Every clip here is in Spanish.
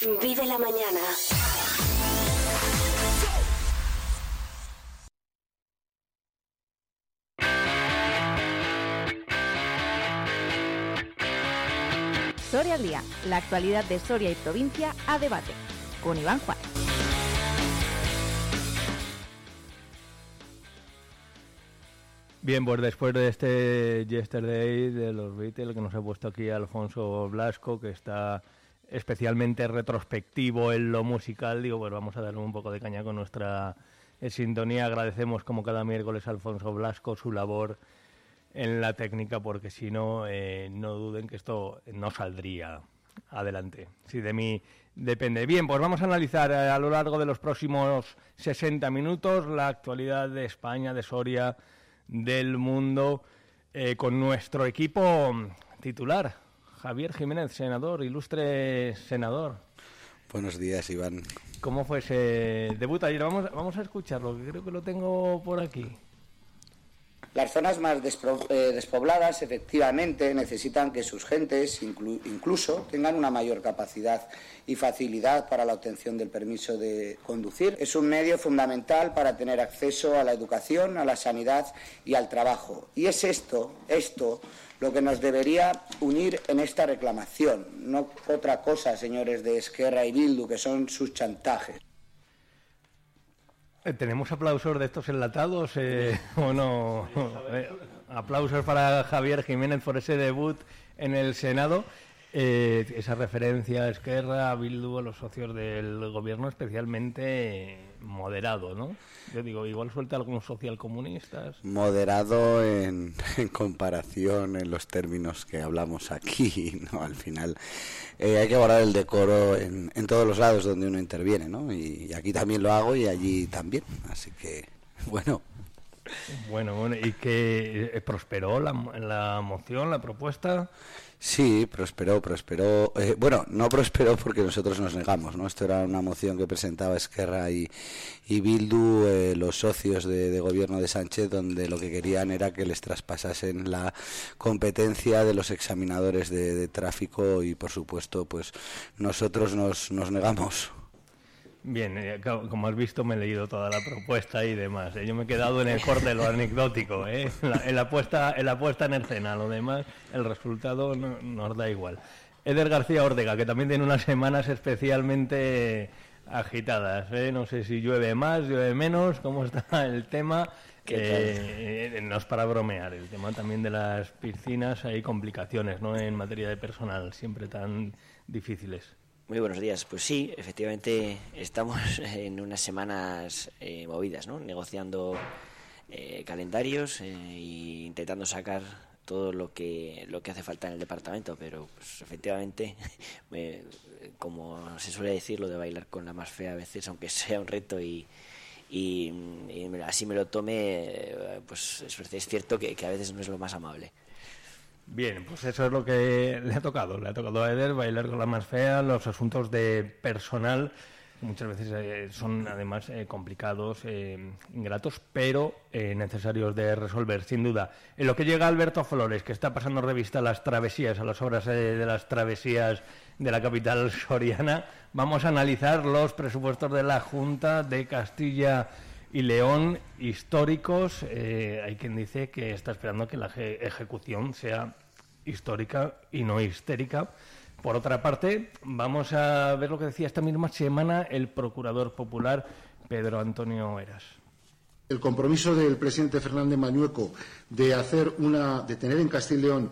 Vive la mañana. Soria al día, la actualidad de Soria y provincia a debate, con Iván Juan. Bien, pues después de este Yesterday de los Beatles que nos ha puesto aquí Alfonso Blasco, que está especialmente retrospectivo en lo musical, digo, pues vamos a darle un poco de caña con nuestra eh, sintonía. Agradecemos como cada miércoles Alfonso Blasco su labor en la técnica, porque si no, eh, no duden que esto no saldría adelante. Si de mí depende. Bien, pues vamos a analizar eh, a lo largo de los próximos 60 minutos la actualidad de España, de Soria, del mundo, con nuestro equipo titular, Javier Jiménez, senador, ilustre senador. Buenos días, Iván. ¿Cómo fue ese debut ayer? Vamos, vamos a escucharlo, que creo que lo tengo por aquí. Las zonas más eh, despobladas efectivamente necesitan que sus gentes inclu- incluso tengan una mayor capacidad y facilidad para la obtención del permiso de conducir. Es un medio fundamental para tener acceso a la educación, a la sanidad y al trabajo. Y es esto, esto, lo que nos debería unir en esta reclamación, no otra cosa, señores de Esquerra y Bildu, que son sus chantajes. Eh, ¿Tenemos aplausos de estos enlatados eh, o no? Eh, aplausos para Javier Jiménez por ese debut en el Senado. Eh, esa referencia a Esquerra, a Bildu, a los socios del gobierno, especialmente moderado, ¿no? Yo digo, igual suelta algunos socialcomunistas. Moderado en, en comparación en los términos que hablamos aquí, ¿no? Al final eh, hay que guardar el decoro en, en todos los lados donde uno interviene, ¿no? Y, y aquí también lo hago y allí también. Así que, bueno, Bueno, bueno, ¿y que eh, prosperó la, la moción, la propuesta? Sí, prosperó, prosperó. Eh, bueno, no prosperó porque nosotros nos negamos, ¿no? Esto era una moción que presentaba Esquerra y, y Bildu, eh, los socios de, gobierno de Sánchez, donde lo que querían era que les traspasasen la competencia de los examinadores de, de tráfico y, por supuesto, pues nosotros nos, nos negamos. Bien, eh, co- como has visto me he leído toda la propuesta y demás. eh. Yo me he quedado en el core de lo anecdótico, ¿eh? la, en la puesta, en la puesta en escena. Lo demás, el resultado no- nos da igual. Eder García Ortega, que también tiene unas semanas especialmente agitadas. ¿eh? No sé si llueve más, llueve menos, cómo está el tema. Eh, eh, no es para bromear, el tema también de las piscinas, hay complicaciones ¿no? en materia de personal, siempre tan difíciles. Muy buenos días. Pues sí, efectivamente estamos en unas semanas eh, movidas, ¿no? Negociando eh, calendarios e intentando sacar todo lo que lo que hace falta en el departamento, pero pues, efectivamente, me- como se suele decir, lo de bailar con la más fea a veces, aunque sea un reto y, y, así me lo tome, eh, pues es, es cierto que, que a veces no es lo más amable. Bien, pues eso es lo que le ha tocado. Le ha tocado a Eder bailar con la más fea, los asuntos de personal, muchas veces eh, son además eh, complicados, eh, ingratos, pero eh, necesarios de resolver, sin duda. En lo que llega Alberto Flores, que está pasando revista a las travesías, a las obras eh, de las travesías de la capital soriana, vamos a analizar los presupuestos de la Junta de Castilla y León históricos. eh, hay quien dice que está esperando que la eje- ejecución sea histórica y no histérica. Por otra parte, vamos a ver lo que decía esta misma semana el procurador popular Pedro Antonio Eras. El compromiso del presidente Fernández Mañueco de hacer una, de tener en Castilla y León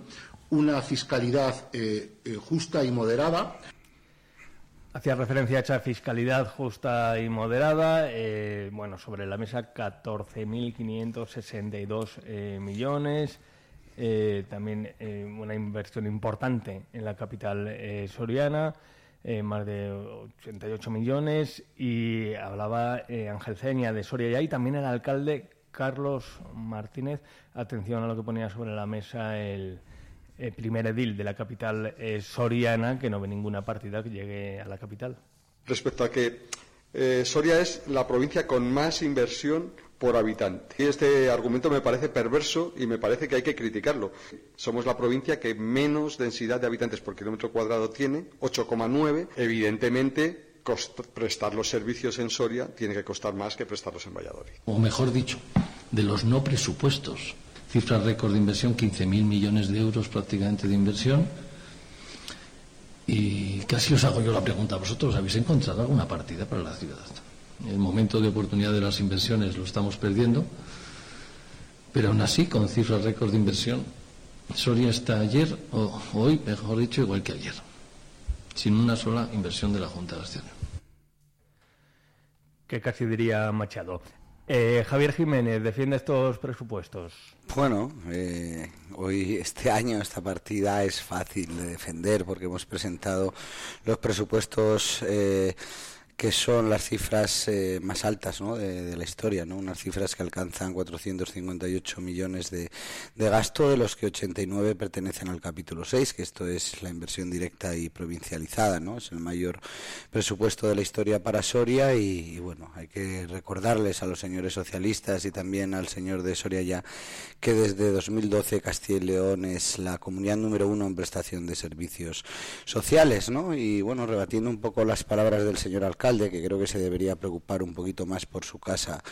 una fiscalidad eh, eh, justa y moderada. Hacía referencia a esa fiscalidad justa y moderada. eh, bueno, sobre la mesa 14.562 eh, millones. eh, también eh, una inversión importante en la capital eh, soriana, eh, más de 88 millones. Y hablaba Ángel Ceña de Soria y también el alcalde Carlos Martínez. Atención a lo que ponía sobre la mesa el, el primer edil de la capital eh, soriana, que no ve ninguna partida que llegue a la capital. respecto a que eh, Soria es la provincia con más inversión por habitante. Y este argumento me parece perverso y me parece que hay que criticarlo. Somos la provincia que menos densidad de habitantes por kilómetro cuadrado tiene, 8,9. Evidentemente, prestar los servicios en Soria tiene que costar más que prestarlos en Valladolid. O mejor dicho, de los no presupuestos. Cifra récord de inversión, 15.000 millones de euros prácticamente de inversión. Y casi os hago yo la pregunta, ¿vosotros habéis encontrado alguna partida para la ciudad? El momento de oportunidad de las inversiones lo estamos perdiendo, pero aún así, con cifras récord de inversión, Soria está ayer, o hoy, mejor dicho, igual que ayer, sin una sola inversión de la Junta de Acción. Que casi diría Machado. Eh, Javier Jiménez, ¿defiende estos presupuestos? Bueno, eh, hoy, este año, esta partida es fácil de defender porque hemos presentado los presupuestos. Eh, que son las cifras eh, más altas ¿no? de, la historia, ¿no? unas cifras que alcanzan 458 millones de, de, gasto, de los que 89 pertenecen al capítulo 6, que esto es la inversión directa y provincializada, ¿no? es el mayor presupuesto de la historia para Soria y, bueno, hay que recordarles a los señores socialistas y también al señor de Soria ya que desde 2012 Castilla y León es la comunidad número uno en prestación de servicios sociales, ¿no? y bueno, rebatiendo un poco las palabras del señor alcalde, que creo que se debería preocupar un poquito más por su casa.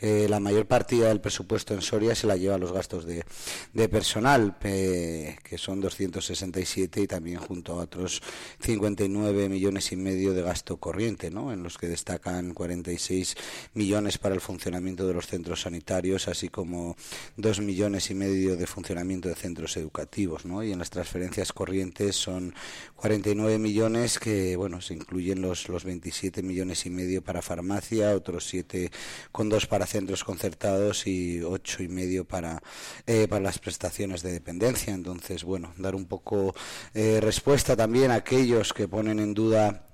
la mayor partida del presupuesto en Soria se la lleva a los gastos de, personal, que son 267 y también junto a otros 59 millones y medio de gasto corriente, ¿no? en los que destacan 46 millones para el funcionamiento de los centros sanitarios, así como 2 millones y medio de funcionamiento de centros educativos. ¿no? Y en las transferencias corrientes son 49 millones que bueno se incluyen los, los 27 millones y medio para farmacia, otros siete con dos para centros concertados y ocho y medio para, eh, para las prestaciones de dependencia. Entonces, bueno, dar un poco eh, respuesta también a aquellos que ponen en duda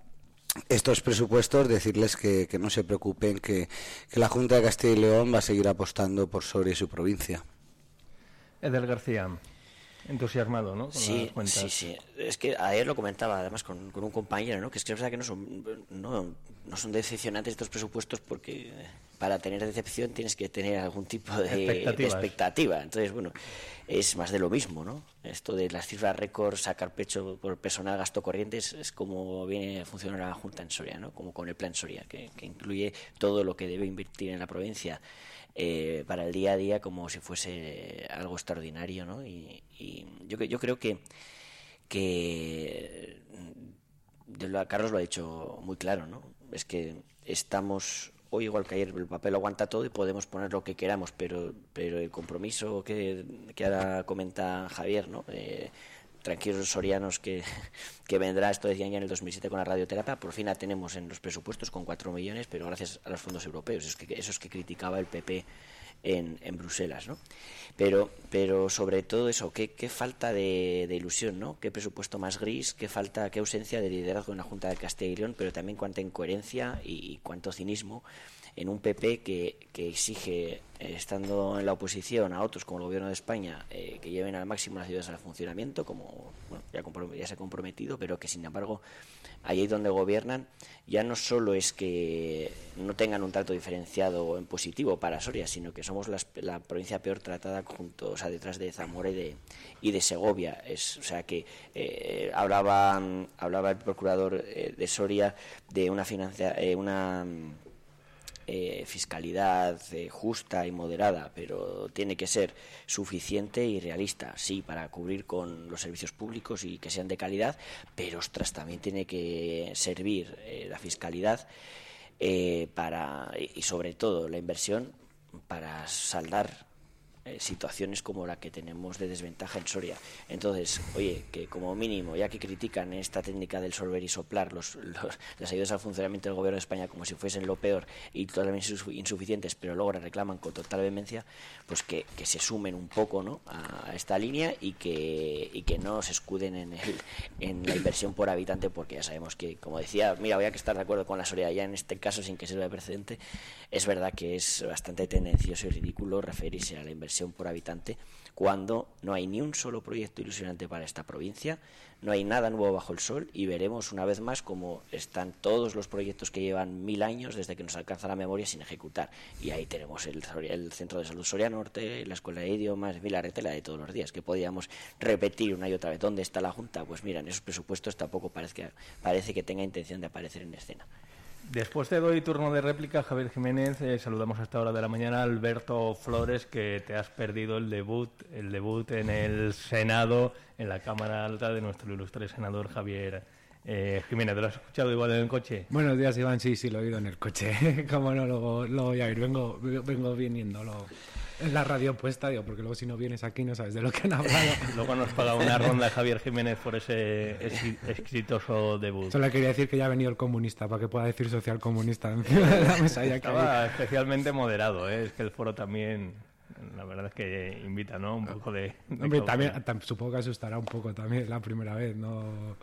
estos presupuestos, decirles que, no se preocupen, que, que, la Junta de Castilla y León va a seguir apostando por Soria y su provincia. Edel García entusiasmado, ¿no? sí, sí, sí. Es que ayer lo comentaba además con, un compañero, ¿no? Que es que que no son, no, no son decepcionantes estos presupuestos porque para tener decepción tienes que tener algún tipo de, expectativa. Entonces, bueno, es más de lo mismo, ¿no? Esto de las cifras récord, sacar pecho por personal gasto corriente es, como viene a funcionar la Junta en Soria, ¿no? Como con el Plan Soria, que, que incluye todo lo que debe invertir en la provincia eh, para el día a día como si fuese algo extraordinario, ¿no? Y, yo, yo creo que, que Carlos lo ha dicho muy claro, ¿no? Es que estamos hoy igual que ayer el papel aguanta todo y podemos poner lo que queramos, pero el compromiso que, que ahora comenta Javier, ¿no? Eh, tranquilos sorianos que, que vendrá, esto decían ya en el 2007 con la radioterapia, por fin la tenemos en los presupuestos con 4 millones, pero gracias a los fondos europeos, es que, esos que criticaba el PP en, en Bruselas, ¿no? Pero, pero sobre todo eso, qué, qué falta de, ilusión, ¿no? Qué presupuesto más gris, qué falta, qué ausencia de liderazgo en la Junta de Castilla y León, pero también cuánta incoherencia y cuánto cinismo en un PP que, exige, eh, estando en la oposición a otros como el Gobierno de España, eh, que lleven al máximo las ciudades al funcionamiento, como bueno, ya, ya, se ha comprometido, pero que sin embargo, allí donde gobiernan, ya no solo es que no tengan un trato diferenciado en positivo para Soria, sino que somos la provincia peor tratada junto, o sea, detrás de Zamora y de, y de Segovia. Es, o sea que eh, hablaba, hablaba el procurador de Soria de una financia, una eh, fiscalidad eh, justa y moderada, pero tiene que ser suficiente y realista, sí, para cubrir con los servicios públicos y que sean de calidad, pero ostras, también tiene que servir eh, la fiscalidad para, y sobre todo la inversión para saldar eh, situaciones como la que tenemos de desventaja en Soria. Entonces, oye, que como mínimo, ya que critican esta técnica del solver y soplar los, las ayudas al funcionamiento del gobierno de España como si fuesen lo peor y totalmente insuficientes, pero luego reclaman con total vehemencia, pues que, se sumen un poco ¿no? a, esta línea y que, y que no se escuden en, en la inversión por habitante, porque ya sabemos que, como decía, mira, voy a que estar de acuerdo con la Soria, ya en este caso, sin que sirva de precedente, es verdad que es bastante tendencioso y ridículo referirse a la inversión inversión por habitante cuando no hay ni un solo proyecto ilusionante para esta provincia, no hay nada nuevo bajo el sol y veremos una vez más cómo están todos los proyectos que llevan mil años desde que nos alcanza la memoria sin ejecutar. Y ahí tenemos el, Centro de Salud Soria Norte, la Escuela de Idiomas, la retela de todos los días, que podíamos repetir una y otra vez. ¿Dónde está la Junta? Pues mira, esos presupuestos tampoco parece parece que tenga intención de aparecer en escena. Después te doy turno de réplica, Javier Jiménez. Eh, saludamos a esta hora de la mañana a Alberto Flores, que te has perdido el debut, el debut en el Senado, en la Cámara Alta de nuestro ilustre senador Javier eh, Jiménez. ¿Te lo has escuchado igual en el coche? Buenos días, Iván. Sí, sí, lo he oído en el coche. Cómo no lo, lo voy a ir. Vengo, vengo viniendo. Lo en la radio puesta, digo, porque luego si no vienes aquí no sabes de lo que han hablado. luego nos paga una ronda Javier Jiménez por ese exitoso debut. Solo quería decir que ya ha venido el comunista, para que pueda decir social comunista encima de la mesa. Estaba especialmente moderado, ¿eh? es que el foro también la verdad es que invita, ¿no? Un poco de... Hombre, también, supongo que asustará un poco también la primera vez, ¿no?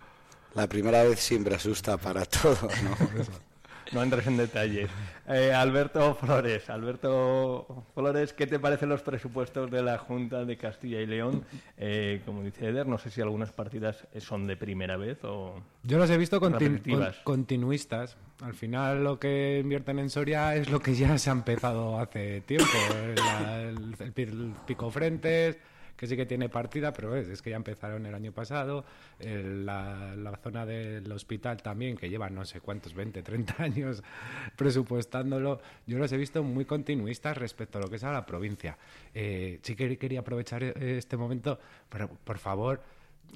La primera vez siempre asusta para todo, ¿no? no entres en detalles. Eh, Alberto Flores, Alberto Flores, ¿qué te parecen los presupuestos de la Junta de Castilla y León? Eh, como dice Eder, no sé si algunas partidas son de primera vez o... Yo los he visto continuistas. Al final lo que invierten en Soria es lo que ya se ha empezado hace tiempo. el, el pico frentes que sí que tiene partida, pero es, que ya empezaron el año pasado. la, zona del hospital también, que lleva no sé cuántos, 20, 30 años presupuestándolo, yo los he visto muy continuistas respecto a lo que es a la provincia. Eh, sí que quería aprovechar e, este momento, pero por favor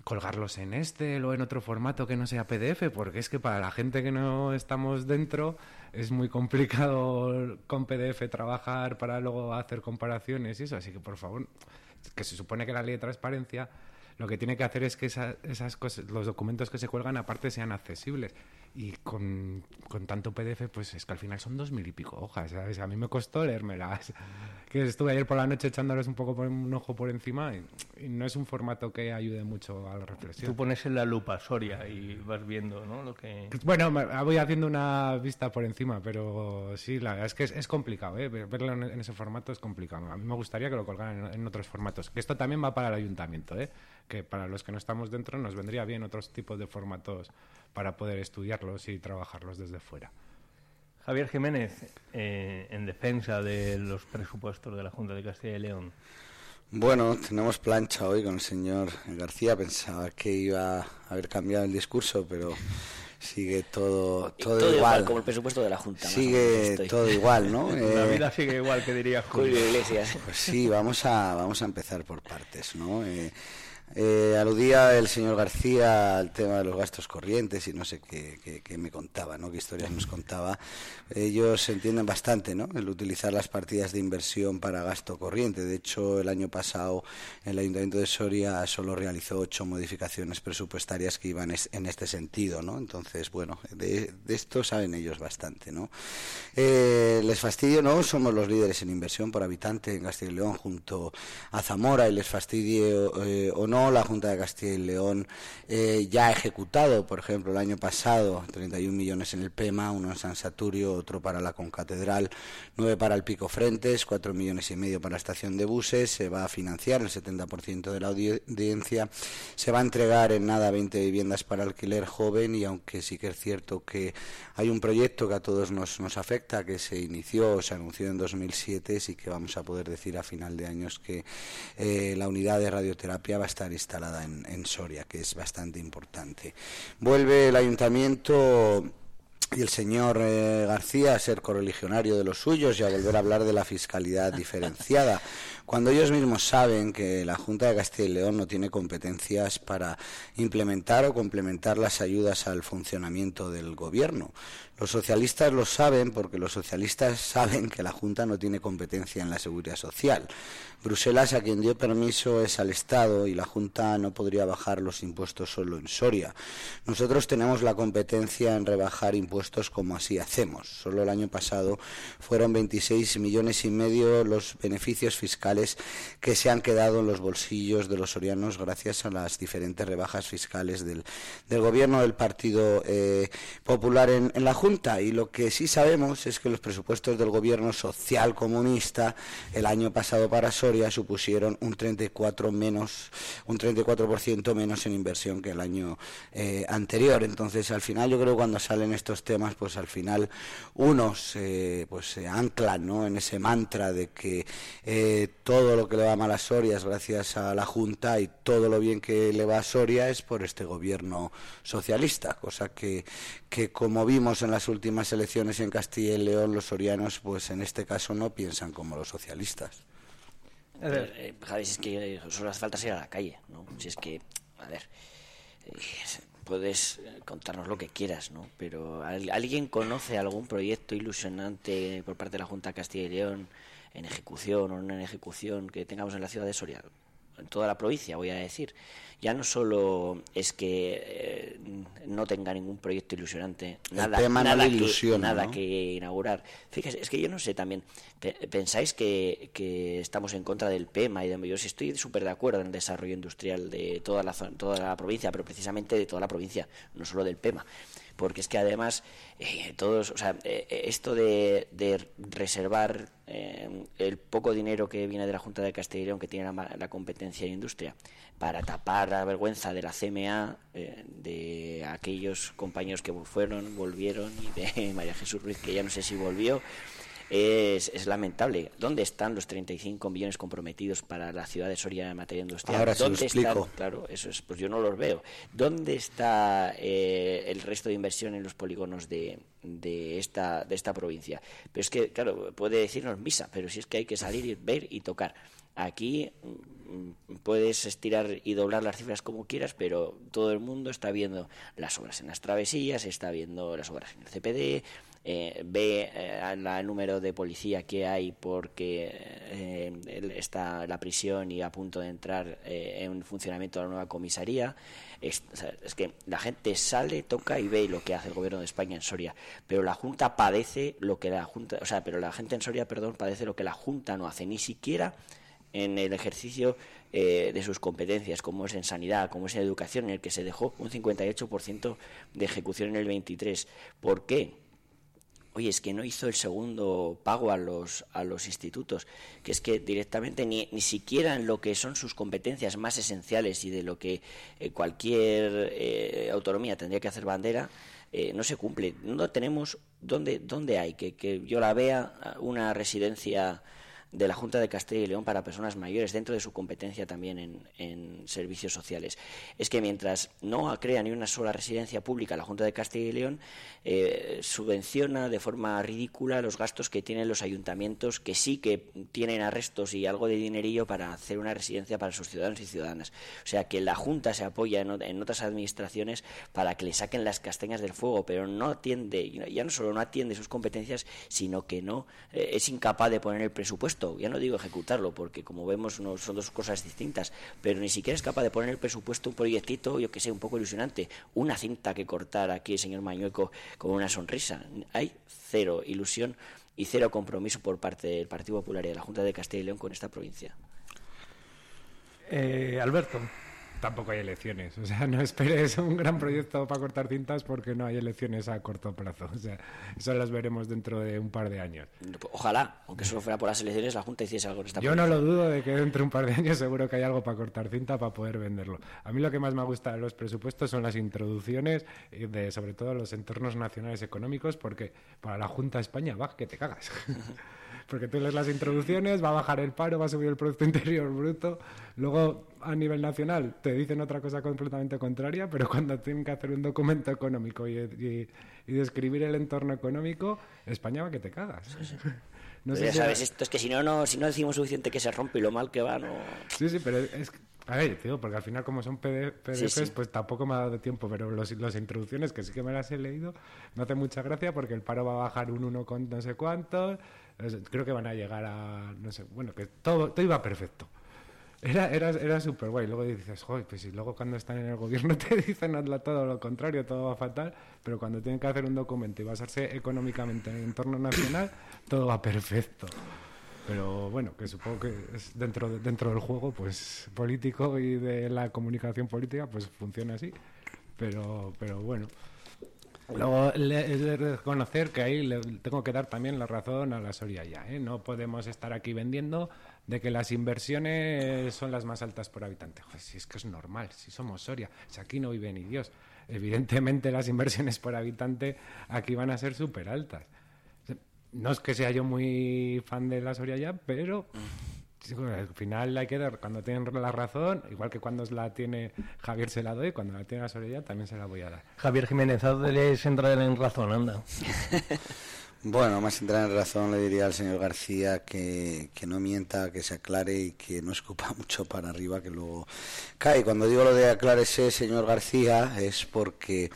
colgarlos en este o en otro formato que no sea PDF, porque es que para la gente que no estamos dentro es muy complicado con PDF trabajar para luego hacer comparaciones y eso, así que por favor que se supone que la ley de transparencia lo que tiene que hacer es que esas cosas, los documentos que se cuelgan aparte sean accesibles. Y con, con, tanto PDF, pues es que al final son dos mil y pico hojas, ¿sabes? A mí me costó leérmelas. Que estuve ayer por la noche echándoles un poco por un ojo por encima y, no es un formato que ayude mucho a la reflexión. Tú pones en la lupa Soria y vas viendo, ¿no? Lo que... Bueno, voy haciendo una vista por encima, pero sí, la verdad es que es, complicado, ¿eh? Verlo en, ese formato es complicado. A mí me gustaría que lo colgaran en, en otros formatos. Que esto también va para el ayuntamiento, ¿eh? Que para los que no estamos dentro nos vendría bien otros tipos de formatos para poder estudiarlos y trabajarlos desde fuera. Javier Jiménez, eh, en defensa de los presupuestos de la Junta de Castilla y León. Bueno, tenemos plancha hoy con el señor García. Pensaba que iba a haber cambiado el discurso, pero sigue todo todo, igual. como el presupuesto de la Junta. Sigue todo igual, ¿no? la vida sigue igual, que diría Julio Iglesias. Pues sí, vamos a vamos a empezar por partes, ¿no? Eh, eh, aludía el señor García al tema de los gastos corrientes y no sé qué, me contaba, ¿no? qué historias nos contaba. Ellos entienden bastante ¿no? el utilizar las partidas de inversión para gasto corriente. De hecho, el año pasado el Ayuntamiento de Soria solo realizó ocho modificaciones presupuestarias que iban en este sentido. ¿no? Entonces, bueno, de, esto saben ellos bastante. ¿no? Eh, les fastidio, ¿no? Somos los líderes en inversión por habitante en Castilla y León junto a Zamora y les fastidie eh, o no la Junta de Castilla y León eh, ya ha ejecutado, por ejemplo, el año pasado 31 millones en el PEMA, uno en San Saturio, otro para la Concatedral, nueve para el Pico Frentes, cuatro millones y medio para la estación de buses, se va a financiar el 70% de la audiencia, se va a entregar en nada 20 viviendas para alquiler joven y aunque sí que es cierto que hay un proyecto que a todos nos, nos afecta, que se inició, se anunció en 2007, sí que vamos a poder decir a final de años que eh, la unidad de radioterapia va a estar instalada en, Soria, que es bastante importante. Vuelve el ayuntamiento y el señor eh, García a ser correligionario de los suyos y a volver a hablar de la fiscalidad diferenciada, cuando ellos mismos saben que la Junta de Castilla y León no tiene competencias para implementar o complementar las ayudas al funcionamiento del gobierno. Los socialistas lo saben porque los socialistas saben que la Junta no tiene competencia en la seguridad social. Bruselas a quien dio permiso es al Estado y la Junta no podría bajar los impuestos solo en Soria. Nosotros tenemos la competencia en rebajar impuestos como así hacemos. Solo el año pasado fueron 26 millones y medio los beneficios fiscales que se han quedado en los bolsillos de los sorianos gracias a las diferentes rebajas fiscales del, gobierno del Partido eh, Popular en, la Junta. Y lo que sí sabemos es que los presupuestos del gobierno social comunista el año pasado para Soria supusieron un 34 menos, un 34% menos en inversión que el año eh, anterior. Entonces, al final, yo creo que cuando salen estos temas, pues al final unos pues se anclan ¿no? en ese mantra de que eh, todo lo que le va mal a Soria es gracias a la Junta y todo lo bien que le va a Soria es por este gobierno socialista, cosa que, que como vimos en las últimas elecciones en Castilla y León, los sorianos, pues en este caso no piensan como los socialistas. A ver, eh, Javi, si es que solo hace falta salir a la calle, ¿no? Si es que, a ver, eh, puedes contarnos lo que quieras, ¿no? Pero ¿alguien conoce algún proyecto ilusionante por parte de la Junta de Castilla y León en ejecución o no en ejecución que tengamos en la ciudad de Soria? En toda la provincia, voy a decir ya no solo es que eh, no tenga ningún proyecto ilusionante, nada, nada, que, nada que inaugurar. Fíjese, es que yo no sé también, pensáis que, que estamos en contra del PEMA y de, yo sí estoy súper de acuerdo en el desarrollo industrial de toda la, toda la provincia, pero precisamente de toda la provincia, no solo del PEMA porque es que además eh, todos, o sea, eh, esto de, reservar el poco dinero que viene de la Junta de Castilla y León, que tiene la, la competencia en industria, para tapar la vergüenza de la CMA, eh, de aquellos compañeros que fueron, volvieron, y de María Jesús Ruiz, que ya no sé si volvió. Es, lamentable. ¿Dónde están los 35 millones comprometidos para la ciudad de Soria en materia industrial? Ahora ¿Dónde explico. Claro, eso es, pues yo no los veo. ¿Dónde está eh, el resto de inversión en los polígonos de, de, esta, de esta provincia? Pero es que, claro, puede decirnos misa, pero si es que hay que salir y ver y tocar. Aquí mm, puedes estirar y doblar las cifras como quieras, pero todo el mundo está viendo las obras en las travesías, está viendo las obras en el CPD, eh, ve eh, el número de policía que hay porque eh, está la prisión y a punto de entrar en funcionamiento la nueva comisaría. Es, es, que la gente sale, toca y ve lo que hace el gobierno de España en Soria, pero la Junta padece lo que la Junta, o sea, pero la gente en Soria, perdón, padece lo que la Junta no hace, ni siquiera en el ejercicio eh, de sus competencias, como es en sanidad, como es en educación, en el que se dejó un 58% de ejecución en el 23. ¿Por qué? Oye, es que no hizo el segundo pago a los, a los institutos, que es que directamente ni, ni siquiera en lo que son sus competencias más esenciales y de lo que eh, cualquier eh, autonomía tendría que hacer bandera, no se cumple. No tenemos, ¿dónde, dónde hay? Que, que yo la vea una residencia de la Junta de Castilla y León para personas mayores, dentro de su competencia también en, servicios sociales. Es que mientras no crea ni una sola residencia pública la Junta de Castilla y León, eh, subvenciona de forma ridícula los gastos que tienen los ayuntamientos, que sí que tienen arrestos y algo de dinerillo para hacer una residencia para sus ciudadanos y ciudadanas. O sea, que la Junta se apoya en, otras administraciones para que le saquen las castañas del fuego, pero no atiende, ya no solo no atiende sus competencias, sino que no eh, es incapaz de poner el presupuesto ya no digo ejecutarlo, porque como vemos no, son dos cosas distintas, pero ni siquiera es capaz de poner en el presupuesto un proyectito, yo que sé, un poco ilusionante, una cinta que cortar aquí el señor Mañueco con una sonrisa. Hay cero ilusión y cero compromiso por parte del Partido Popular y de la Junta de Castilla y León con esta provincia. Eh, Alberto tampoco hay elecciones. O sea, no esperes un gran proyecto para cortar cintas porque no hay elecciones a corto plazo. O sea, eso las veremos dentro de un par de años. Ojalá, aunque solo fuera por las elecciones, la Junta hiciese algo en esta Yo no lo dudo de que dentro de un par de años seguro que hay algo para cortar cinta para poder venderlo. A mí lo que más me gusta de los presupuestos son las introducciones de sobre todo los entornos nacionales económicos porque para la Junta de España va que te cagas. porque tú lees las introducciones, va a bajar el paro, va a subir el Producto Interior Bruto, luego a nivel nacional te dicen otra cosa completamente contraria, pero cuando tienen que hacer un documento económico y, describir el entorno económico, España va que te cagas. No sé ya sabes, esto es que si no, no, si no decimos suficiente que se rompe y lo mal que va, no... Sí, sí, pero es... A ver, tío, porque al final como son PDFs, pues tampoco me ha dado tiempo, pero los, las introducciones que sí que me las he leído, me hace mucha gracia porque el paro va a bajar un 1 con no sé cuánto, creo que van a llegar a, no sé, bueno, que todo, todo iba perfecto. Era, era, era súper guay. Luego dices, joder, pues si luego cuando están en el gobierno te dicen todo lo contrario, todo va fatal, pero cuando tienen que hacer un documento y basarse económicamente en el entorno nacional, todo va perfecto. Pero bueno, que supongo que es dentro, dentro del juego pues político y de la comunicación política, pues funciona así. Pero, pero bueno. Luego, es de reconocer que ahí le tengo que dar también la razón a la Soria ya. ¿eh? No podemos estar aquí vendiendo de que las inversiones son las más altas por habitante. si es que es normal, si somos Soria, si aquí no vive ni Dios. Evidentemente las inversiones por habitante aquí van a ser súper altas. No es que sea yo muy fan de la Soria ya, pero al final hay que dar, cuando tienen la razón, igual que cuando la tiene Javier se la doy, cuando la tiene la Soria también se la voy a dar. Javier Jiménez, les entrar en razón, anda. Bueno, más entrar en razón le diría al señor García que, que, no mienta, que se aclare y que no escupa mucho para arriba, que luego cae. Cuando digo lo de aclárese, señor García, es porque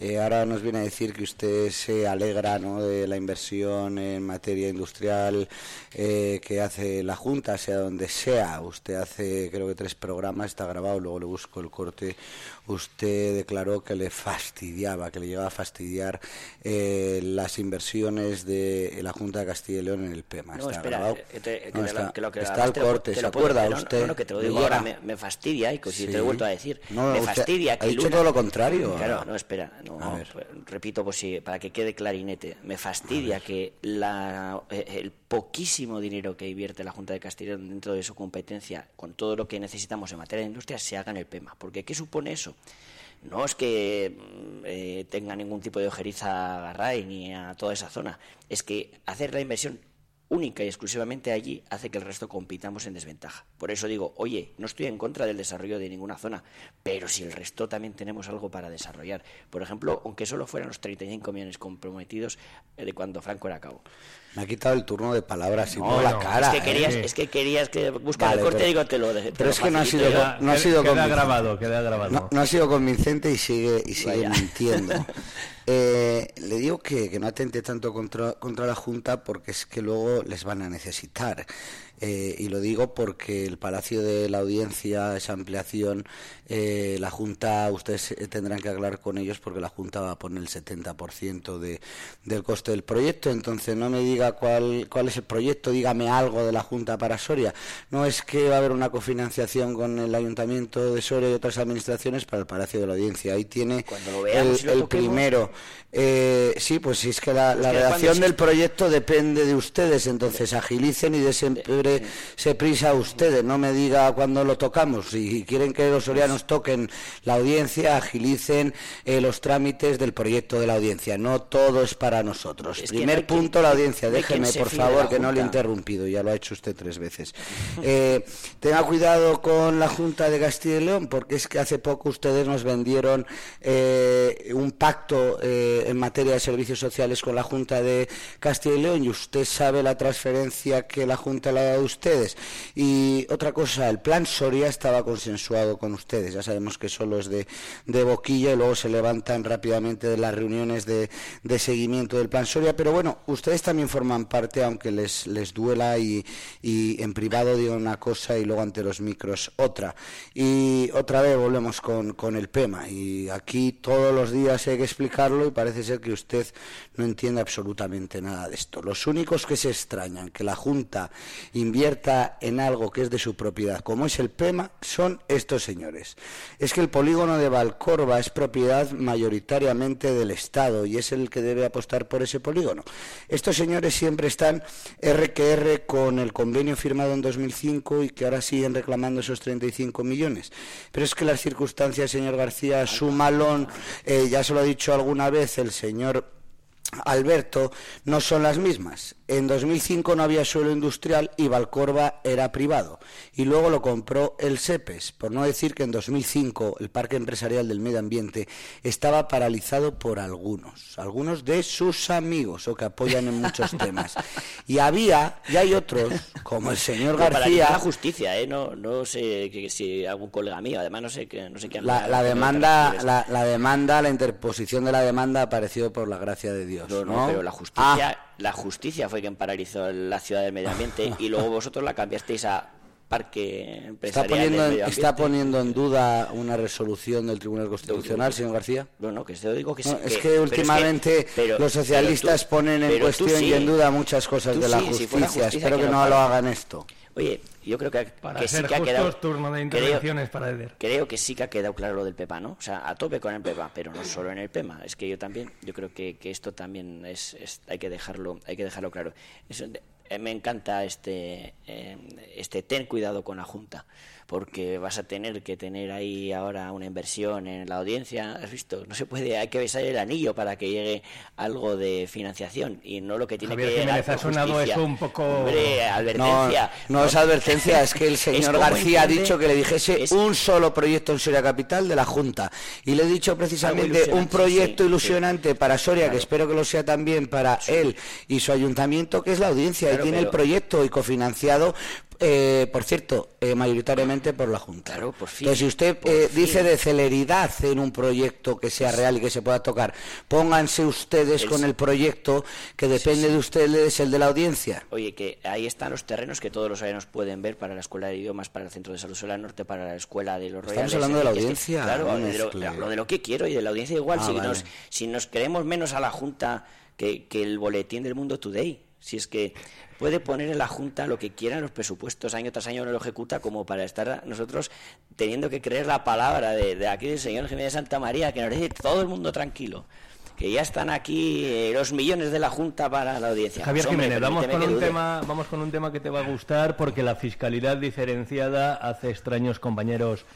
eh, ahora nos viene a decir que usted se alegra ¿no? de la inversión en materia industrial eh, que hace la Junta, sea donde sea. Usted hace, creo que tres programas, está grabado, luego le busco el corte. Usted declaró que le fastidiaba, que le llegaba a fastidiar eh, las inversiones de la Junta de Castilla y León en el PEMA. No, está espera, grabado. está, el corte, ¿se acuerda usted? No, que te lo digo ahora, me, fastidia, y si te lo he vuelto a decir. me fastidia que ha dicho todo lo contrario. Claro, no, espera pues, repito, pues sí, para que quede clarinete, me fastidia que la, eh, el poquísimo dinero que invierte la Junta de Castilla dentro de su competencia, con todo lo que necesitamos en materia de industria, se haga en el PEMA. Porque ¿qué supone eso? No es que mm, eh, tenga ningún tipo de ojeriza a Garray ni a toda esa zona, es que hacer la inversión única y exclusivamente allí hace que el resto compitamos en desventaja. Por eso digo, oye, no estoy en contra del desarrollo de ninguna zona, pero si el resto también tenemos algo para desarrollar. Por ejemplo, aunque solo fueran los 35 millones comprometidos eh, de cuando Franco era cabo. Me ha quitado el turno de palabras y no, la cara. Es que querías, ¿eh? es que, querías que buscar el corte, digo, te lo dejé. Pero es que no ha sido, no ha sido queda grabado, queda grabado. No, ha sido convincente y sigue, y sigue mintiendo. Eh, le digo que, no atente tanto contra, contra la Junta porque es que luego les van a necesitar. Eh, y lo digo porque el Palacio de la Audiencia, esa ampliación, eh, la Junta, ustedes tendrán que hablar con ellos porque la Junta va a poner el 70% de, del coste del proyecto. Entonces no me diga cuál, cuál es el proyecto, dígame algo de la Junta para Soria. No es que va a haber una cofinanciación con el Ayuntamiento de Soria y otras administraciones para el Palacio de la Audiencia. Ahí tiene el, primero. Eh, sí, pues si es que la, redacción del proyecto depende de ustedes, entonces agilicen y desen se prisa a ustedes, no me diga cuándo lo tocamos. Si quieren que los sorianos toquen la audiencia, agilicen eh, los trámites del proyecto de la audiencia. No todo es para nosotros. Primer punto, la audiencia. Déjeme, por favor, que no le he interrumpido. Ya lo ha hecho usted tres veces. Eh, tenga cuidado con la Junta de Castilla y León, porque es que hace poco ustedes nos vendieron eh, un pacto en materia de servicios sociales con la Junta de Castilla y León y usted sabe la transferencia que la Junta le ha ustedes. Y otra cosa, el plan Soria estaba consensuado con ustedes. Ya sabemos que solo es de, de boquilla y luego se levantan rápidamente de las reuniones de, de, seguimiento del plan Soria. Pero bueno, ustedes también forman parte, aunque les, les duela y, y en privado digo una cosa y luego ante los micros otra. Y otra vez volvemos con, con el PEMA. Y aquí todos los días hay que explicarlo y parece ser que usted no entiende absolutamente nada de esto. Los únicos que se extrañan que la Junta invierta en algo que es de su propiedad, como es el PEMA, son estos señores. Es que el polígono de Valcorba es propiedad mayoritariamente del Estado y es el que debe apostar por ese polígono. Estos señores siempre están RQR con el convenio firmado en 2005 y que ahora siguen reclamando esos 35 millones. Pero es que las circunstancias, señor García, su malón, eh, ya se lo ha dicho alguna vez el señor Alberto, no son las mismas. En 2005 no había suelo industrial y Valcorba era privado. Y luego lo compró el SEPES, por no decir que en 2005 el Parque Empresarial del Medio Ambiente estaba paralizado por algunos, algunos de sus amigos o que apoyan en muchos temas. Y había, y hay otros, como el señor García. la justicia, ¿eh? No, no sé si algún colega mío, además no sé, no sé qué. La, la demanda, la, la, demanda, la interposición de la demanda apareció por la gracia de Dios. No, no, pero la justicia. Ah. La justicia fue quien paralizó la ciudad del medio ambiente y luego vosotros la cambiasteis a parque empresarial. ¿Está poniendo, en, ¿Está poniendo en duda una resolución del Tribunal Constitucional, señor García? No, que se digo que sí. es que últimamente los socialistas ponen en cuestión y en duda muchas cosas de la justicia. Espero que, no, lo hagan esto. Oye, yo creo que, para sí que ha quedado. turno de intervenciones para Eder. Creo que sí que ha quedado claro lo del PEPA, ¿no? O sea, a tope con el PEPA, pero no solo en el PEMA. Es que yo también, yo creo que, que esto también es, hay que dejarlo, hay que dejarlo claro. Eh, me encanta este, eh, este ten cuidado con la Junta porque vas a tener que tener ahí ahora una inversión en la audiencia, has visto, no se puede, hay que besar el anillo para que llegue algo de financiación y no lo que tiene que llegar ha sonado eso un poco advertencia. No, es advertencia, es que el señor García ha dicho que le dijese un solo proyecto en Soria Capital de la Junta. Y le he dicho precisamente un proyecto ilusionante para Soria, que espero que lo sea también para él y su ayuntamiento, que es la audiencia tiene el proyecto y cofinanciado eh, por cierto, eh, mayoritariamente por la Junta. Claro, por fin. si usted eh, dice de celeridad en un proyecto que sea real y que se pueda tocar, pónganse ustedes con el proyecto que depende de ustedes, el de la audiencia. Oye, que ahí están los terrenos que todos los años pueden ver para la Escuela de Idiomas, para el Centro de Salud Solar Norte, para la Escuela de los Royales. Estamos hablando de la audiencia. claro, lo, de lo, que quiero y de la audiencia igual. Ah, si, nos, si nos queremos menos a la Junta que, que el boletín del Mundo Today. Si es que puede poner en la Junta lo que quiera en los presupuestos, año tras año no lo ejecuta, como para estar nosotros teniendo que creer la palabra de, aquí del señor Jiménez Santa María, que nos dice todo el mundo tranquilo que ya están aquí eh, los millones de la Junta para la audiencia. Javier pues, Jiménez, vamos con, un tema, vamos con un tema que te va a gustar porque la fiscalidad diferenciada hace extraños compañeros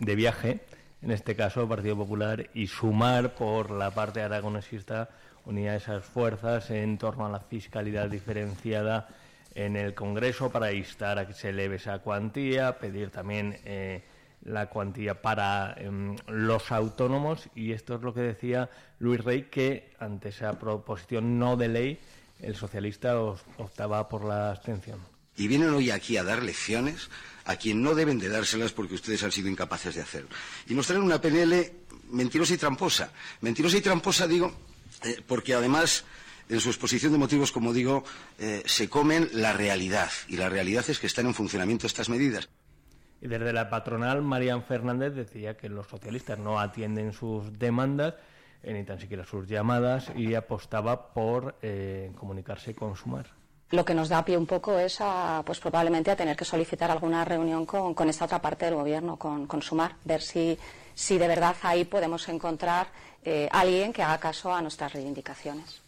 de viaje, en este caso Partido Popular, y sumar por la parte aragonesista unía esas fuerzas en torno a la fiscalidad diferenciada en el Congreso para instar a que se eleve esa cuantía, pedir también eh, la cuantía para em, los autónomos y esto es lo que decía Luis Rey que ante esa proposición no de ley el socialista optaba por la abstención. Y vienen hoy aquí a dar lecciones a quien no deben de dárselas porque ustedes han sido incapaces de hacerlo. Y nos traen una PNL mentirosa y tramposa. Mentirosa y tramposa, digo, eh, porque además en su exposición de motivos, como digo, eh, se comen la realidad. Y la realidad es que están en funcionamiento estas medidas. Y desde la patronal, Marian Fernández decía que los socialistas no atienden sus demandas, eh, ni tan siquiera sus llamadas, y apostaba por comunicarse con Sumar. Lo que nos da pie un poco es a, pues probablemente a tener que solicitar alguna reunión con, esta otra parte del gobierno, con, con Sumar, ver si, si de verdad ahí podemos encontrar eh, alguien que haga caso a nuestras reivindicaciones.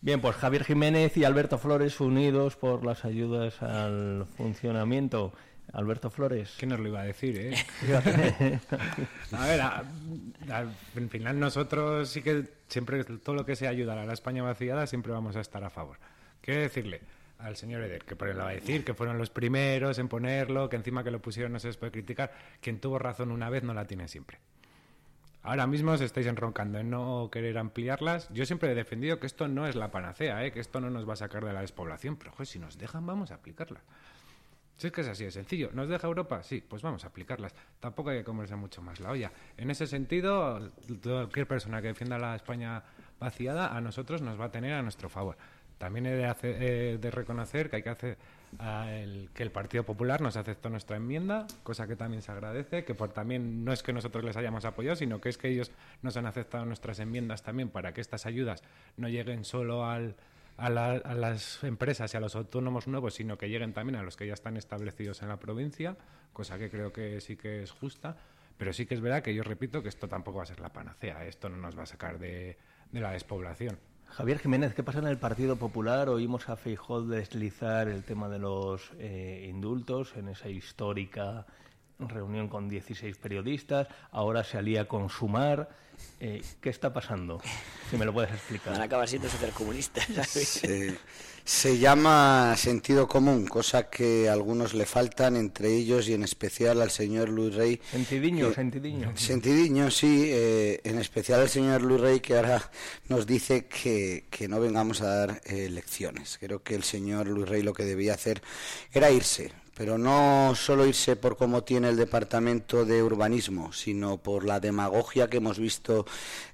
Bien, pues Javier Jiménez y Alberto Flores unidos por las ayudas al funcionamiento. Alberto Flores. ¿Qué nos lo iba a decir, eh? a ver, al final nosotros sí que siempre, todo lo que sea ayudar a la España vaciada, siempre vamos a estar a favor. Quiero decirle al señor Eder, que por él va a decir que fueron los primeros en ponerlo, que encima que lo pusieron no se les puede criticar. Quien tuvo razón una vez no la tiene siempre. Ahora mismo os estáis enroncando en no querer ampliarlas. Yo siempre he defendido que esto no es la panacea, ¿eh? que esto no nos va a sacar de la despoblación, pero si nos dejan vamos a aplicarla. Si es que es así de sencillo. ¿Nos deja Europa? Sí, pues vamos a aplicarlas. Tampoco hay que comerse mucho más la olla. En ese sentido, cualquier persona que defienda la España vaciada a nosotros nos va a tener a nuestro favor. También he de, eh, de reconocer que hay que hacer que el Partido Popular nos aceptó nuestra enmienda, cosa que también se agradece, que por también no es que nosotros les hayamos apoyado, sino que es que ellos nos han aceptado nuestras enmiendas también para que estas ayudas no lleguen solo a, las empresas y a los autónomos nuevos, sino que lleguen también a los que ya están establecidos en la provincia, cosa que creo que sí que es justa. Pero sí que es verdad que yo repito que esto tampoco va a ser la panacea, esto no nos va a sacar de la despoblación. Javier Jiménez, ¿qué pasa en el Partido Popular? Oímos a Feijóo deslizar el tema de los eh, indultos en esa histórica reunión con 16 periodistas, ahora se alía con Sumar. Eh, ¿Qué está pasando? Si me lo puedes explicar. Van a acabar siendo supercomunistas. Sí. Se llama sentido común, cosa que a algunos le faltan, entre ellos y en especial al señor Luis Rey. Sentidiño, sentidiño. Sentidiño, sí, eh, en especial al señor Luis Rey que ahora nos dice que, que no vengamos a dar eh, lecciones. Creo que el señor Luis Rey lo que debía hacer era irse, pero no solo irse por cómo tiene el Departamento de Urbanismo, sino por la demagogia que hemos visto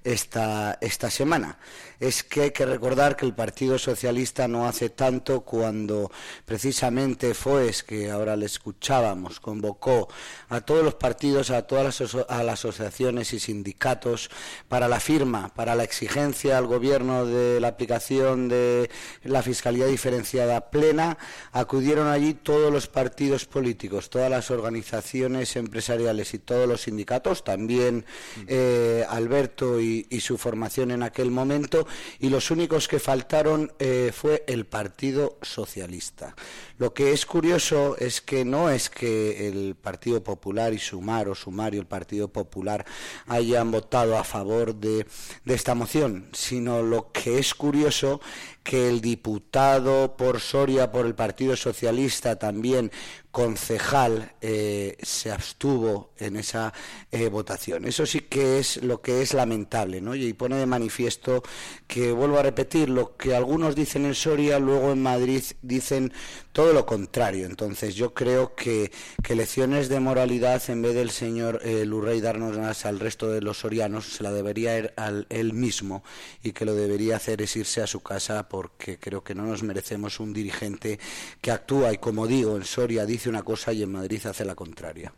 esta, esta semana. Es que hay que recordar que el Partido Socialista no hace tanto cuando precisamente FOES, que ahora le escuchábamos, convocó a todos los partidos, a todas las, asociaciones y sindicatos para la firma, para la exigencia al Gobierno de la aplicación de la fiscalidad diferenciada plena, acudieron allí todos los partidos partidos políticos, todas las organizaciones empresariales y todos los sindicatos, también eh, Alberto y, su formación en aquel momento, y los únicos que faltaron eh, fue el Partido Socialista. Lo que es curioso es que no es que el Partido Popular y Sumar o Sumar y el Partido Popular hayan votado a favor de, de esta moción, sino lo que es curioso que el diputado por Soria, por el Partido Socialista, también concejal, eh, se abstuvo en esa eh, votación. Eso sí que es lo que es lamentable, ¿no? Y pone de manifiesto que, vuelvo a repetir, lo que algunos dicen en Soria, luego en Madrid dicen todo lo contrario. Entonces yo creo que, que lecciones de moralidad, en vez del señor eh, Lurrey darnos al resto de los sorianos, se la debería ir al él mismo y que lo debería hacer es irse a su casa porque creo que no nos merecemos un dirigente que actúa y, como digo, en Soria dice una cosa y en Madrid hace la contraria.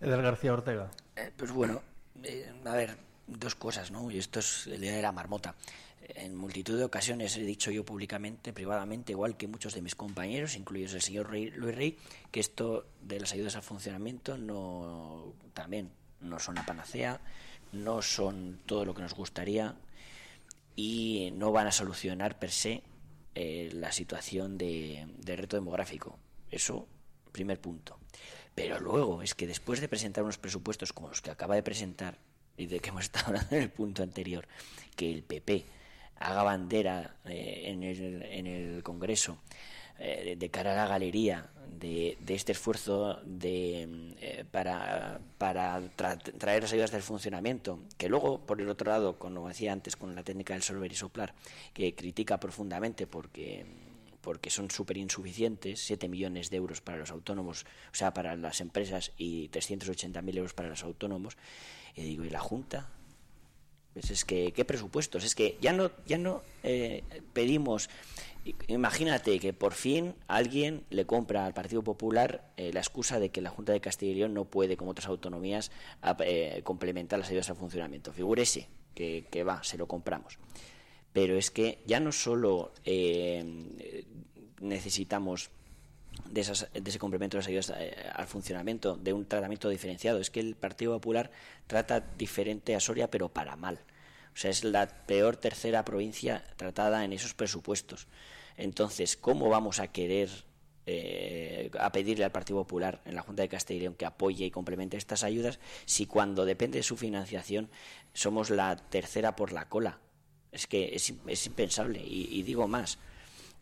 Edgar García Ortega. Eh, pues bueno, eh, a ver, dos cosas, ¿no? Y esto es el día de la marmota. En multitud de ocasiones he dicho yo públicamente, privadamente, igual que muchos de mis compañeros, incluidos el señor Luis Rey, que esto de las ayudas al funcionamiento no también no son la panacea, no son todo lo que nos gustaría y no van a solucionar per se eh, la situación de, de reto demográfico. Eso primer punto. Pero luego es que después de presentar unos presupuestos como los que acaba de presentar y de que hemos estado hablando en el punto anterior, que el PP haga bandera eh, en, el, en, el, Congreso eh, de cara a la galería de, de este esfuerzo de, eh, para, para traer las ayudas del funcionamiento, que luego, por el otro lado, como decía antes, con la técnica del solver y soplar, que critica profundamente porque porque son súper insuficientes, 7 millones de euros para los autónomos, o sea, para las empresas y 380.000 euros para los autónomos. Y digo, ¿y la Junta? Pues es que, ¿qué presupuestos? Es que ya no, ya no eh, pedimos... Imagínate que por fin alguien le compra al Partido Popular eh, la excusa de que la Junta de Castilla y León no puede, como otras autonomías, eh, complementar las ayudas al funcionamiento. Figúrese que, que va, se lo compramos pero es que ya no solo eh, necesitamos de, ese complemento de las ayudas eh, al funcionamiento, de un tratamiento diferenciado, es que el Partido Popular trata diferente a Soria, pero para mal. O sea, es la peor tercera provincia tratada en esos presupuestos. Entonces, ¿cómo vamos a querer eh, a pedirle al Partido Popular en la Junta de Castilla y León que apoye y complemente estas ayudas si cuando depende de su financiación somos la tercera por la cola? Es que es, impensable. Y, digo más,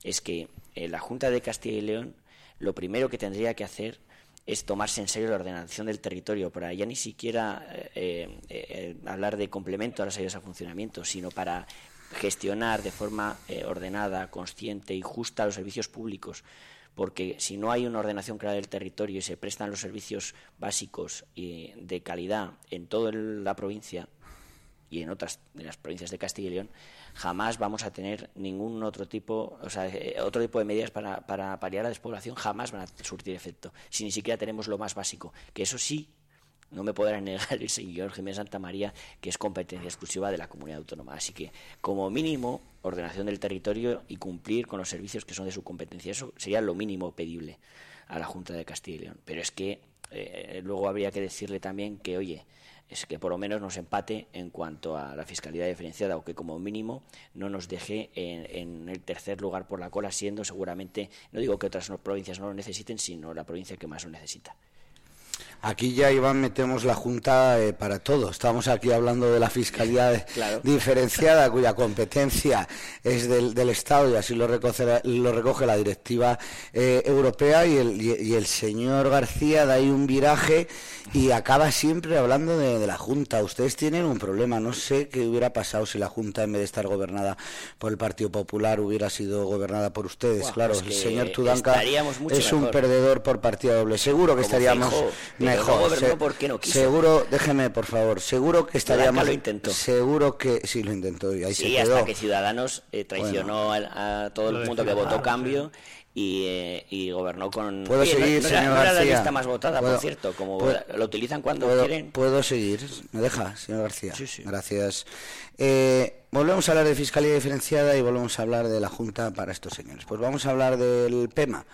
es que eh, la Junta de Castilla y León lo primero que tendría que hacer es tomarse en serio la ordenación del territorio, para ya ni siquiera eh, hablar de complemento a las ayudas a funcionamiento, sino para gestionar de forma ordenada, consciente y justa los servicios públicos. Porque si no hay una ordenación clara del territorio y se prestan los servicios básicos y de calidad en toda la provincia, y en otras de las provincias de Castilla y León, jamás vamos a tener ningún otro tipo, o sea, eh, otro tipo de medidas para, para paliar la despoblación, jamás van a surtir efecto, si ni siquiera tenemos lo más básico, que eso sí no me podrá negar el señor Jiménez Santa María, que es competencia exclusiva de la comunidad autónoma. Así que, como mínimo, ordenación del territorio y cumplir con los servicios que son de su competencia. Eso sería lo mínimo pedible a la Junta de Castilla y León. Pero es que eh, luego habría que decirle también que, oye, es que por lo menos nos empate en cuanto a la fiscalidad diferenciada o que como mínimo no nos deje en, el tercer lugar por la cola, siendo seguramente, no digo que otras provincias no lo necesiten, sino la provincia que más lo necesita. Aquí ya, Iván, metemos la Junta eh, para todo. Estamos aquí hablando de la fiscalidad diferenciada, cuya competencia es del, Estado y así lo recoge, lo recoge la directiva eh, europea y el, y el señor García da ahí un viraje y acaba siempre hablando de, la Junta. Ustedes tienen un problema. No sé qué hubiera pasado si la Junta, en vez de estar gobernada por el Partido Popular, hubiera sido gobernada por ustedes. claro, el señor Tudanca es un perdedor por partida doble. Seguro que estaríamos mejor. seguro, déjeme, por favor. Seguro que lo intentó. Seguro que sí lo intentó. Y ahí sí, hasta que Ciudadanos eh, traicionó a, todo el mundo que votó cambio y, eh, gobernó con... Puedo seguir, no, señor era, la lista más votada, por cierto, como lo utilizan cuando quieren. Puedo seguir, me deja, señor García. Gracias. Eh, volvemos a hablar de fiscalía diferenciada y volvemos a hablar de la Junta para estos señores. Pues vamos a hablar del PEMA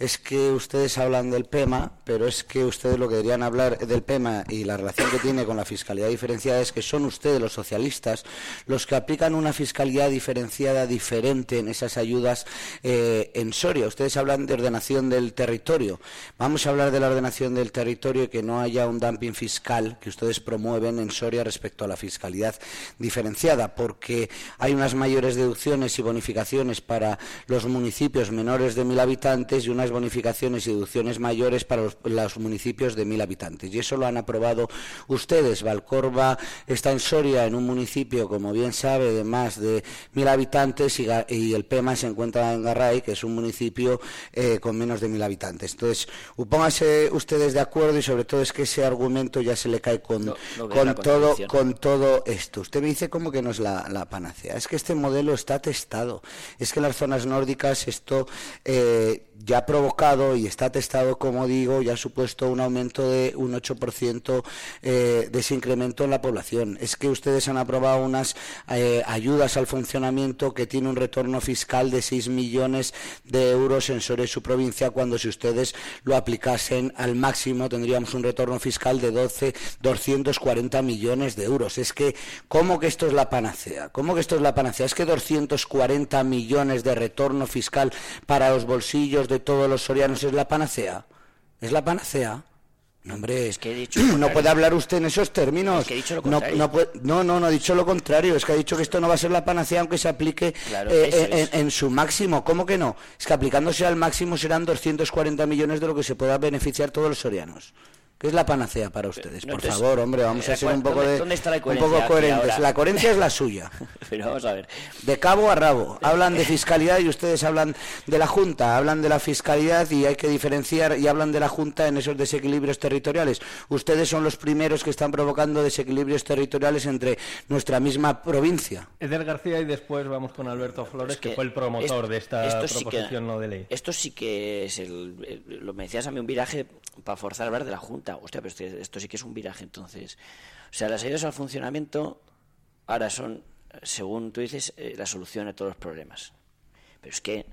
es que ustedes hablan del PEMA, pero es que ustedes lo que deberían hablar del PEMA y la relación que tiene con la fiscalidad diferenciada es que son ustedes, los socialistas, los que aplican una fiscalidad diferenciada diferente en esas ayudas eh, en Soria. Ustedes hablan de ordenación del territorio. Vamos a hablar de la ordenación del territorio y que no haya un dumping fiscal que ustedes promueven en Soria respecto a la fiscalidad diferenciada, porque hay unas mayores deducciones y bonificaciones para los municipios menores de mil habitantes y unas bonificaciones y deducciones mayores para los, municipios de mil habitantes. Y eso lo han aprobado ustedes. Valcorba está en Soria, en un municipio, como bien sabe, de más de mil habitantes y, el PEMA se encuentra en Garray, que es un municipio eh, con menos de mil habitantes. Entonces, pónganse ustedes de acuerdo y sobre todo es que ese argumento ya se le cae con, con, todo, con todo esto. Usted me dice como que no es la, panacea. Es que este modelo está testado. Es que en las zonas nórdicas esto eh, ya provocado y está testado, como digo, ya ha supuesto un aumento de un 8% eh, de ese incremento en la población. Es que ustedes han aprobado unas eh, ayudas al funcionamiento que tiene un retorno fiscal de 6 millones de euros en sobre su provincia, cuando si ustedes lo aplicasen al máximo tendríamos un retorno fiscal de 12, 240 millones de euros. Es que, ¿cómo que esto es la panacea? ¿Cómo que esto es la panacea? Es que 240 millones de retorno fiscal para los bolsillos de todos los sorianos es la panacea. ¿Es la panacea? No, hombre, es que he dicho no puede hablar usted en esos términos. no, no, no, no, ha dicho lo contrario. Es que ha dicho que esto no va a ser la panacea aunque se aplique eh, en, su máximo. ¿Cómo que no? Es que aplicándose al máximo serán 240 millones de lo que se pueda beneficiar todos los sorianos. ¿Qué es la panacea para ustedes? Por favor, hombre, vamos a ser un poco, de, un poco coherentes. La coherencia es la suya. Pero vamos a ver. De cabo a rabo. Hablan de fiscalidad y ustedes hablan de la Junta. Hablan de la fiscalidad y hay que diferenciar y hablan de la Junta en esos desequilibrios territoriales. Ustedes son los primeros que están provocando desequilibrios territoriales entre nuestra misma provincia. Eder García y después vamos con Alberto Flores, que, fue el promotor de esta proposición no de ley. Esto sí que es el, lo me decías a mí un viraje para forzar a hablar de la Junta. Hostia, pero esto sí que es un viraje entonces. O sea, las ayudas al funcionamiento ahora son, según tú dices, eh, la solución a todos los problemas. Pero es que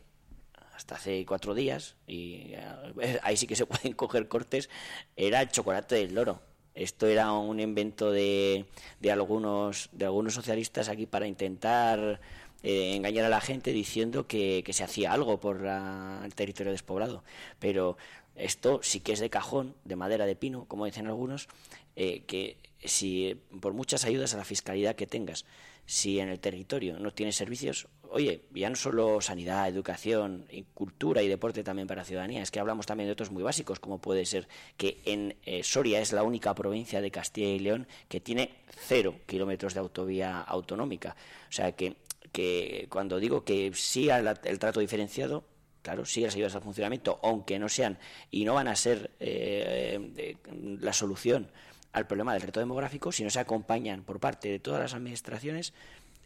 hasta hace cuatro días, y eh, ahí sí que se pueden coger cortes, era el chocolate del loro. Esto era un invento de, de algunos, de algunos socialistas aquí para intentar eh, engañar a la gente diciendo que, que se hacía algo por el territorio despoblado. Pero esto sí que es de cajón, de madera de pino, como dicen algunos, eh, que si por muchas ayudas a la fiscalidad que tengas, si en el territorio no tienes servicios, oye, ya no solo sanidad, educación, cultura y deporte también para la ciudadanía, es que hablamos también de otros muy básicos, como puede ser que en eh, Soria es la única provincia de Castilla y León que tiene cero kilómetros de autovía autonómica. O sea que, que cuando digo que sí al el trato diferenciado, claro, sí las ayudas al funcionamiento, aunque no sean y no van a ser eh, la solución al problema del reto demográfico, si no se acompañan por parte de todas las administraciones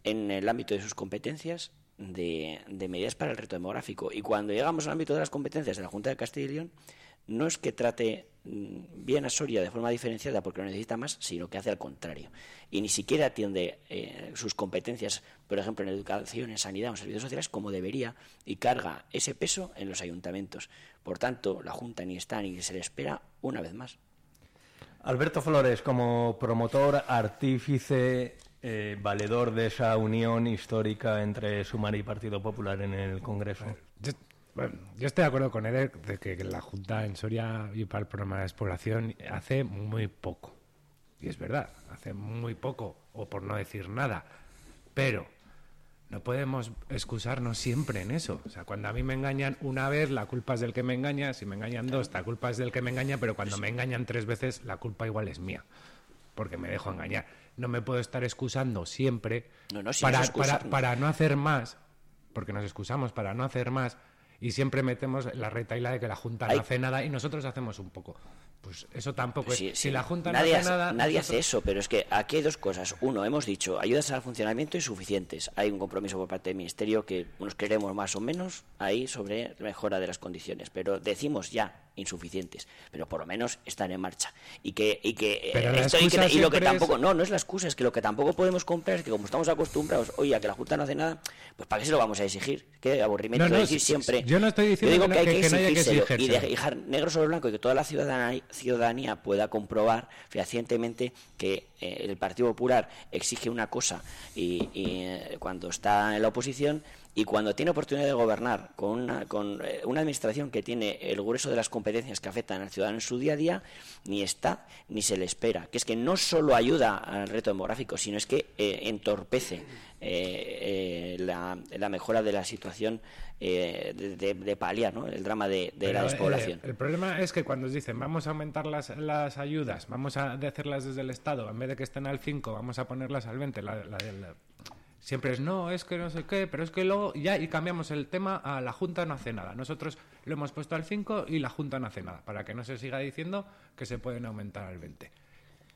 en el ámbito de sus competencias de, medidas para el reto demográfico. Y cuando llegamos al ámbito de las competencias de la Junta de Castilla y León, no es que trate bien a Soria de forma diferenciada porque lo necesita más, sino que hace al contrario. Y ni siquiera atiende eh, sus competencias, por ejemplo, en educación, en sanidad o en servicios sociales, como debería, y carga ese peso en los ayuntamientos. Por tanto, la Junta ni está ni se le espera una vez más. Alberto Flores, como promotor, artífice, eh, valedor de esa unión histórica entre Sumar y Partido Popular en el Congreso. Bueno, yo estoy de acuerdo con Eder de que la Junta en Soria y para el programa de exploración hace muy poco. Y es verdad, hace muy poco, o por no decir nada. Pero no podemos excusarnos siempre en eso. O sea, cuando a mí me engañan una vez, la culpa es del que me engaña. Si me engañan dos, la culpa es del que me engaña. Pero cuando me engañan tres veces, la culpa igual es mía. Porque me dejo engañar. No me puedo estar excusando siempre para, para, para no hacer más. Porque nos excusamos para no hacer más y siempre metemos la retaila de que la Junta no hace nada y nosotros hacemos un poco. Pues eso tampoco es. Si la Junta nadie no hace, nada. Nadie hace eso, pero es que aquí hay dos cosas. Uno, hemos dicho, ayudas al funcionamiento insuficientes. Hay un compromiso por parte del Ministerio que nos queremos más o menos ahí sobre mejora de las condiciones. Pero decimos ya insuficientes, pero por lo menos están en marcha. Y que, y que, eh, y, lo que tampoco, no, no es la excusa, es que lo que tampoco podemos comprar es que como estamos acostumbrados, oye, a que la Junta no hace nada, pues ¿para qué se lo vamos a exigir? Qué aburrimiento decir siempre. Yo no estoy diciendo que, hay que, que, y dejar negro sobre blanco y que toda la ciudadanía, ciudadanía pueda comprobar fehacientemente que eh, el Partido Popular exige una cosa y, eh, cuando está en la oposición y cuando tiene oportunidad de gobernar con una, con eh, una administración que tiene el grueso de las competencias que afectan al ciudadano en su día a día, ni está ni se le espera. Que es que no solo ayuda al reto demográfico, sino es que eh, entorpece eh, la, la, mejora de la situación de, paliar ¿no? el drama de, la despoblación. el problema es que cuando dicen vamos a aumentar las, las ayudas, vamos a hacerlas desde el Estado, en vez de que estén al 5, vamos a ponerlas al 20, la, la, Siempre es no, es que no sé qué, pero es que luego ya y cambiamos el tema a la Junta no hace nada. Nosotros lo hemos puesto al 5 y la Junta no hace nada, para que no se siga diciendo que se pueden aumentar al 20.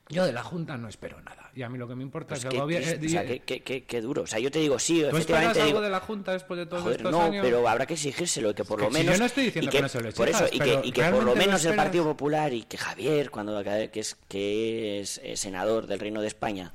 Yo de la Junta no espero nada. Y a mí lo que me importa pues es el gobierno. o sea, qué, duro. O sea, yo te digo, sí, ¿Tú efectivamente. algo de la Junta después de todo esto? no, pero habrá que exigírselo. Y que por lo menos. yo no estoy diciendo que, no se lo Por eso, y que, y que por lo menos el Partido Popular y que Javier, cuando que es, que es eh, senador del Reino de España,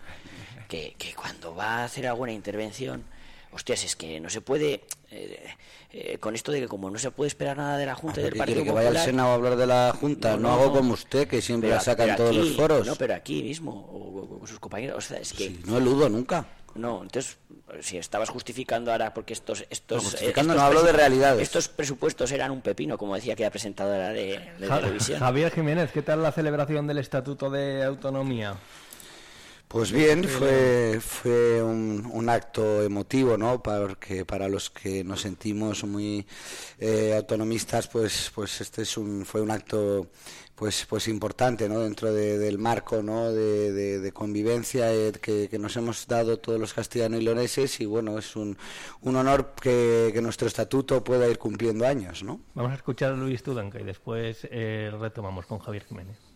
que, que cuando va a hacer alguna intervención hostias, es que no se puede, eh, eh, con esto de que como no se puede esperar nada de la Junta y del Partido que vaya al Senado a hablar de la Junta? No, hago como usted, que siempre la saca en todos los foros. No, pero aquí mismo, o, con sus compañeros, o sea, es que... no eludo nunca. No, entonces, si estabas justificando ahora porque estos... estos no, justificando no hablo de realidades. Estos presupuestos eran un pepino, como decía aquella presentadora de, de televisión. Javier Jiménez, ¿qué tal la celebración del Estatuto de Autonomía? Pues bien, fue, fue un, acto emotivo, ¿no? Porque para los que nos sentimos muy eh, autonomistas, pues, pues este es un, fue un acto pues, pues importante, ¿no? Dentro del marco, ¿no? De, convivencia eh, que, nos hemos dado todos los castellanos y leoneses y bueno, es un, un honor que, nuestro estatuto pueda ir cumpliendo años, ¿no? Vamos a escuchar a Luis Tudanca y después eh, retomamos con Javier Jiménez.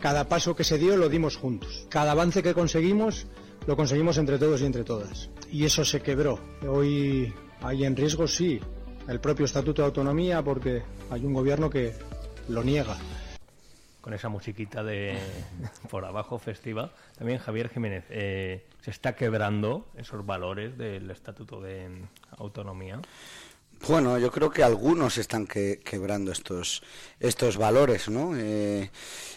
Cada paso que se dio lo dimos juntos. Cada avance que conseguimos lo conseguimos entre todos y entre todas. Y eso se quebró. Hoy hay en riesgo, sí, el propio Estatuto de Autonomía porque hay un gobierno que lo niega. Con esa musiquita de por abajo festiva, también Javier Jiménez, eh, ¿se está quebrando esos valores del Estatuto de Autonomía? Bueno, yo creo que algunos están quebrando estos estos valores, ¿no? Eh,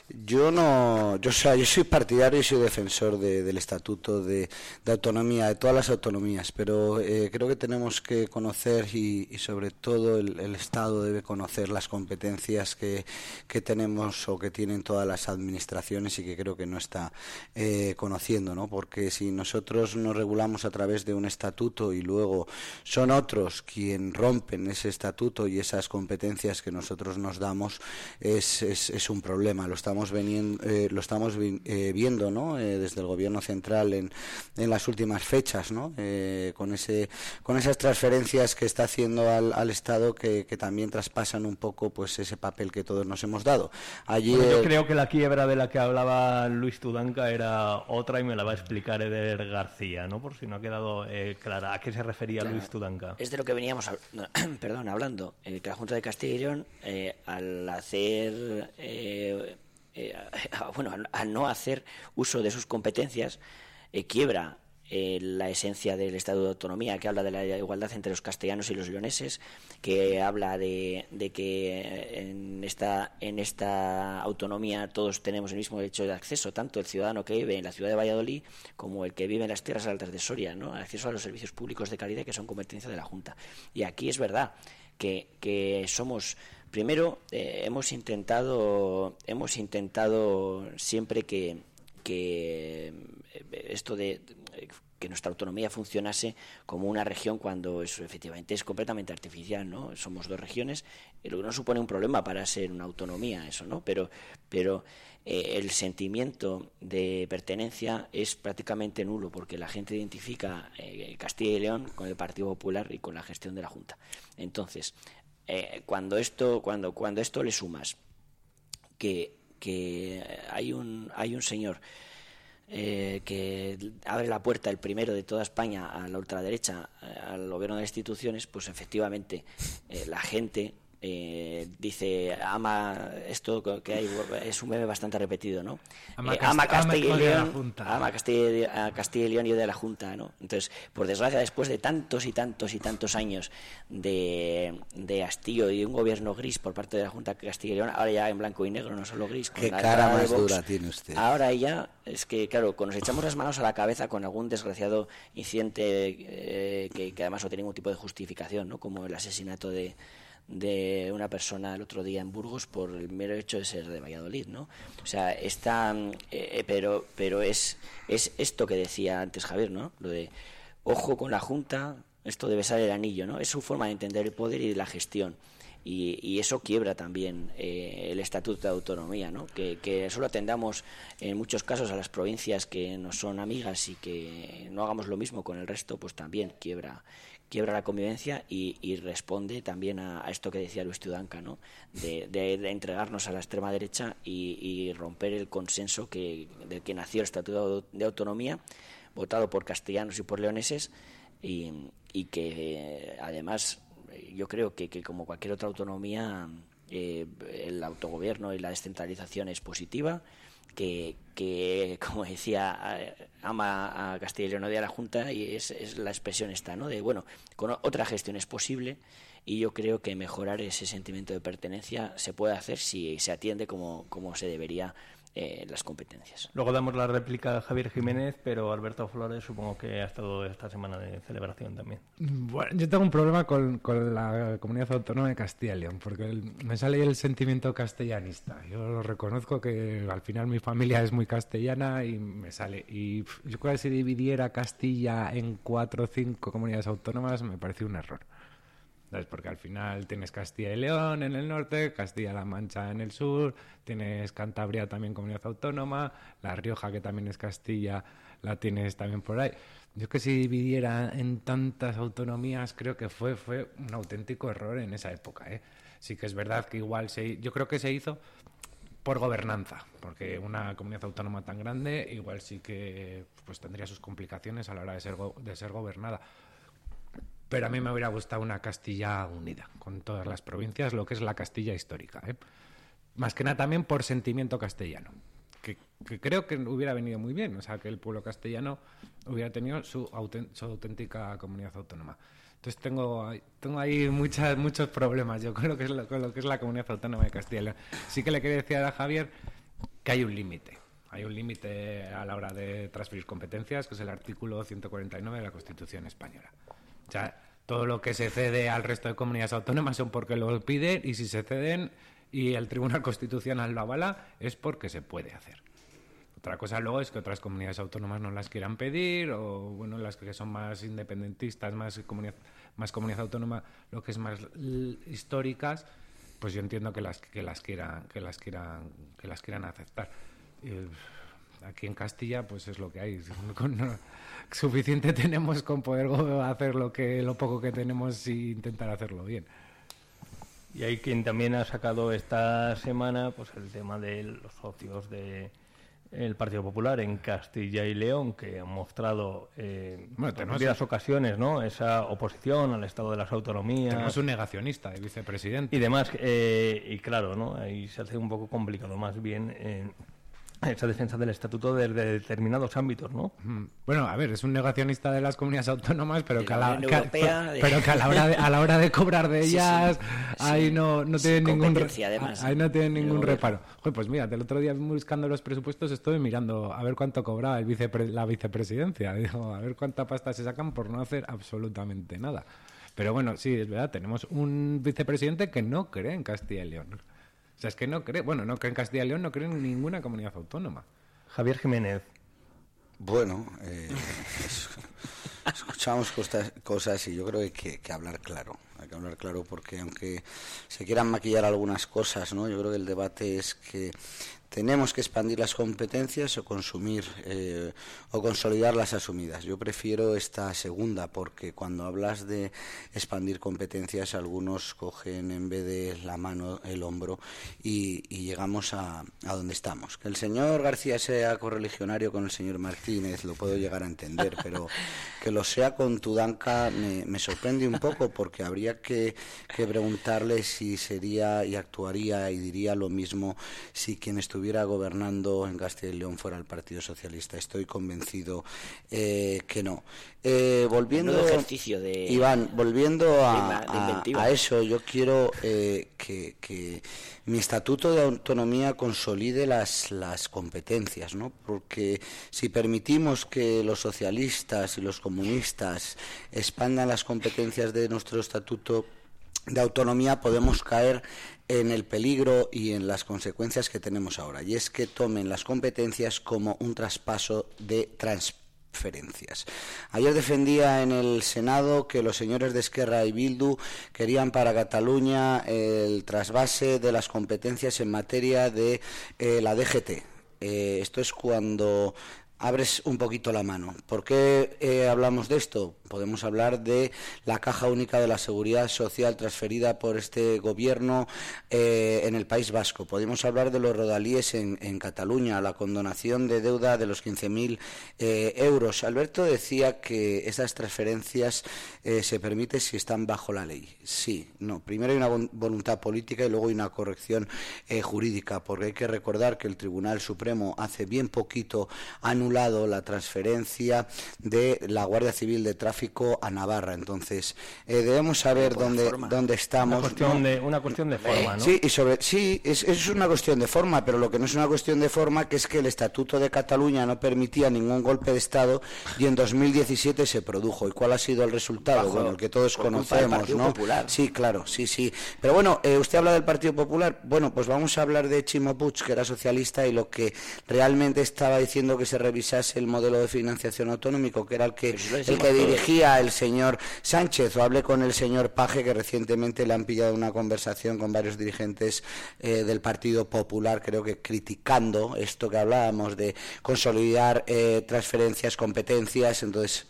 yo no, yo, sea, yo soy partidario y soy defensor del estatuto de, autonomía, de todas las autonomías, pero eh, creo que tenemos que conocer y, sobre todo el, Estado debe conocer las competencias que, tenemos o que tienen todas las administraciones y que creo que no está eh, conociendo, ¿no? Porque si nosotros nos regulamos a través de un estatuto y luego son otros quien rompen ese estatuto y esas competencias que nosotros nos damos, es, es, es un problema. Lo estamos estamos, eh, lo estamos eh, viendo ¿no? Eh, desde el gobierno central en, en las últimas fechas, ¿no? con, ese, con esas transferencias que está haciendo al, al Estado que, que, también traspasan un poco pues ese papel que todos nos hemos dado. Allí, yo creo que la quiebra de la que hablaba Luis Tudanca era otra y me la va a explicar Eder García, ¿no? por si no ha quedado clara. ¿A qué se refería Luis Tudanca? Es de lo que veníamos perdón, hablando, que la Junta de Castilla y León, al hacer eh, bueno, al, no hacer uso de sus competencias, eh, quiebra eh, la esencia del Estado de Autonomía, que habla de la igualdad entre los castellanos y los leoneses, que habla de, que en esta, en esta autonomía todos tenemos el mismo derecho de acceso, tanto el ciudadano que vive en la ciudad de Valladolid como el que vive en las tierras altas de Soria, ¿no? acceso a los servicios públicos de calidad que son competencia de la Junta. Y aquí es verdad que, que somos primero eh, hemos intentado hemos intentado siempre que, que eh, esto de que nuestra autonomía funcionase como una región cuando eso efectivamente es completamente artificial, ¿no? Somos dos regiones, lo que no supone un problema para ser una autonomía, eso, ¿no? Pero, pero eh, el sentimiento de pertenencia es prácticamente nulo porque la gente identifica eh, Castilla y León con el Partido Popular y con la gestión de la Junta. Entonces, eh, cuando esto, cuando, cuando esto le sumas que, que hay un hay un señor eh, que abre la puerta el primero de toda España a la ultraderecha, eh, al gobierno de las instituciones, pues efectivamente eh, la gente eh, dice ama esto que hay es un meme bastante repetido no ama, eh, Castilla, y León ama Castilla, Castilla, y León y de la Junta no entonces por desgracia después de tantos y tantos y tantos años de, de hastío y un gobierno gris por parte de la Junta de Castilla y León ahora ya en blanco y negro no solo gris qué cara más dura tiene usted. ahora ya es que claro cuando nos echamos las manos a la cabeza con algún desgraciado incidente eh, que, que además no tiene ningún tipo de justificación no como el asesinato de de una persona el otro día en Burgos por el mero hecho de ser de Valladolid, ¿no? O sea, está, eh, eh, pero, pero es, es esto que decía antes Javier, ¿no? Lo de ojo con la Junta, esto debe ser el anillo, ¿no? Es su forma de entender el poder y la gestión. Y, eso quiebra también eh, el estatuto de autonomía, ¿no? Que, que, solo atendamos en muchos casos a las provincias que nos son amigas y que no hagamos lo mismo con el resto, pues también quiebra quiebra la convivencia y, responde también a, esto que decía Luis Tudanca, ¿no? de, entregarnos a la extrema derecha y, romper el consenso que, del que nació el Estatuto de Autonomía, votado por castellanos y por leoneses, y, que además yo creo que, como cualquier otra autonomía, eh, el autogobierno y la descentralización es positiva que, como decía, ama a Castilla y León, a la Junta y es, es, la expresión esta, ¿no? De, bueno, con otra gestión es posible y yo creo que mejorar ese sentimiento de pertenencia se puede hacer si se atiende como, como se debería eh, las competencias. Luego damos la réplica a Javier Jiménez, pero Alberto Flores supongo que ha estado esta semana de celebración también. Bueno, yo tengo un problema con, con la comunidad autónoma de Castilla y León, porque me sale el sentimiento castellanista. Yo lo reconozco que al final mi familia es muy castellana y me sale. Y yo creo que si dividiera Castilla en cuatro o cinco comunidades autónomas me parece un error. Porque al final tienes Castilla y León en el norte, Castilla-La Mancha en el sur, tienes Cantabria también comunidad autónoma, La Rioja que también es Castilla, la tienes también por ahí. Yo que si dividiera en tantas autonomías creo que fue, fue un auténtico error en esa época. ¿eh? Sí que es verdad que igual se, yo creo que se hizo por gobernanza, porque una comunidad autónoma tan grande igual sí que pues tendría sus complicaciones a la hora de ser, de ser gobernada pero a mí me hubiera gustado una Castilla unida, con todas las provincias, lo que es la Castilla histórica. ¿eh? Más que nada también por sentimiento castellano, que, creo que hubiera venido muy bien, o sea, que el pueblo castellano hubiera tenido su, auténtica comunidad autónoma. Entonces tengo, tengo ahí muchos problemas yo con que es con lo que es la comunidad autónoma de Castilla. Sí que le quería decir a Javier que hay un límite. Hay un límite a la hora de transferir competencias, que es el artículo 149 de la Constitución española. Todo lo que se cede al resto de comunidades autónomas son porque lo piden y si se ceden y el Tribunal Constitucional lo avala es porque se puede hacer. Otra cosa luego es que otras comunidades autónomas no las quieran pedir o bueno, las que son más independentistas, más comunidad, más comunidad autónoma, lo que es más históricas, pues yo entiendo que las que las quieran que las quieran que las quieran aceptar. Aquí en Castilla pues es lo que hay. suficiente tenemos con poder hacer lo que lo poco que tenemos e intentar hacerlo bien. Y hay quien también ha sacado esta semana pues el tema de los socios de el Partido Popular en Castilla y León, que han mostrado eh, en varias ocasiones ¿no? esa oposición al Estado de las Autonomías. Tenemos un negacionista, el vicepresidente. Y demás. Eh, y claro, ¿no? ahí se hace un poco complicado. Más bien, esa defensa del estatuto de, determinados ámbitos, ¿no? Bueno, a ver, es un negacionista de las comunidades autónomas, pero que a la, pero que a la hora de, a la hora de cobrar de ellas, ahí no, no tienen ningún ahí no tienen ningún reparo. pues mira, el otro día buscando los presupuestos estuve mirando a ver cuánto cobraba el la vicepresidencia, digo, a ver cuánta pasta se sacan por no hacer absolutamente nada. Pero bueno, sí, es verdad, tenemos un vicepresidente que no cree en Castilla y León. O sea, es que no cree, bueno, no cree en Castilla y León, no cree en ninguna comunidad autónoma. Javier Jiménez. Bueno, eh, escuchamos cosas, y yo creo que hay que, que, hablar claro. Hay que hablar claro porque aunque se quieran maquillar algunas cosas, ¿no? Yo creo que el debate es que tenemos que expandir las competencias o consumir eh, o consolidar las asumidas. Yo prefiero esta segunda porque cuando hablas de expandir competencias algunos cogen en vez de la mano el hombro y, llegamos a, donde estamos. Que el señor García sea correligionario con el señor Martínez lo puedo llegar a entender, pero que lo sea con Tudanca me, me sorprende un poco porque habría que, que preguntarle si sería y actuaría y diría lo mismo si quien estuviera estuviera gobernando en Castilla y León fuera el Partido Socialista. Estoy convencido eh, que no. Eh, volviendo, Iván, volviendo a, eso, yo quiero eh, que, mi estatuto de autonomía consolide las, las competencias, ¿no? Porque si permitimos que los socialistas y los comunistas expandan las competencias de nuestro estatuto de autonomía podemos caer en el peligro y en las consecuencias que tenemos ahora, y es que tomen las competencias como un traspaso de transferencias. Ayer defendía en el Senado que los señores de Esquerra y Bildu querían para Cataluña el trasvase de las competencias en materia de eh, la DGT. Eh, esto es cuando abres un poquito la mano. ¿Por qué eh, hablamos de esto? Podemos hablar de la caja única de la seguridad social transferida por este gobierno eh, en el País Vasco. Podemos hablar de los rodalíes en, Cataluña, la condonación de deuda de los 15.000 eh, euros. Alberto decía que esas transferencias eh, se permiten si están bajo la ley. Sí, no. Primero hay una voluntad política y luego hay una corrección jurídica, porque hay que recordar que el Tribunal Supremo hace bien poquito ha anulado la transferencia de la Guardia Civil de Tráfico a Navarra. Entonces, eh, debemos saber dónde, dónde estamos. Una cuestión, de, una cuestión de forma, ¿no? Sí, y sobre, sí es, es una cuestión de forma, pero lo que no es una cuestión de forma, que es que el Estatuto de Cataluña no permitía ningún golpe de Estado y en 2017 se produjo. ¿Y cuál ha sido el resultado? bueno, el que todos conocemos, ¿no? Popular. Sí, claro, sí, sí. Pero bueno, eh, usted habla del Partido Popular. Bueno, pues vamos a hablar de Chimo Puig, que era socialista y lo que realmente estaba diciendo que se revisase el modelo de financiación autonómico, que era el que, el que dirigía el señor Sánchez o hablé con el señor Paje, que recientemente le han pillado una conversación con varios dirigentes eh, del Partido Popular, creo que criticando esto que hablábamos de consolidar eh, transferencias, competencias. Entonces.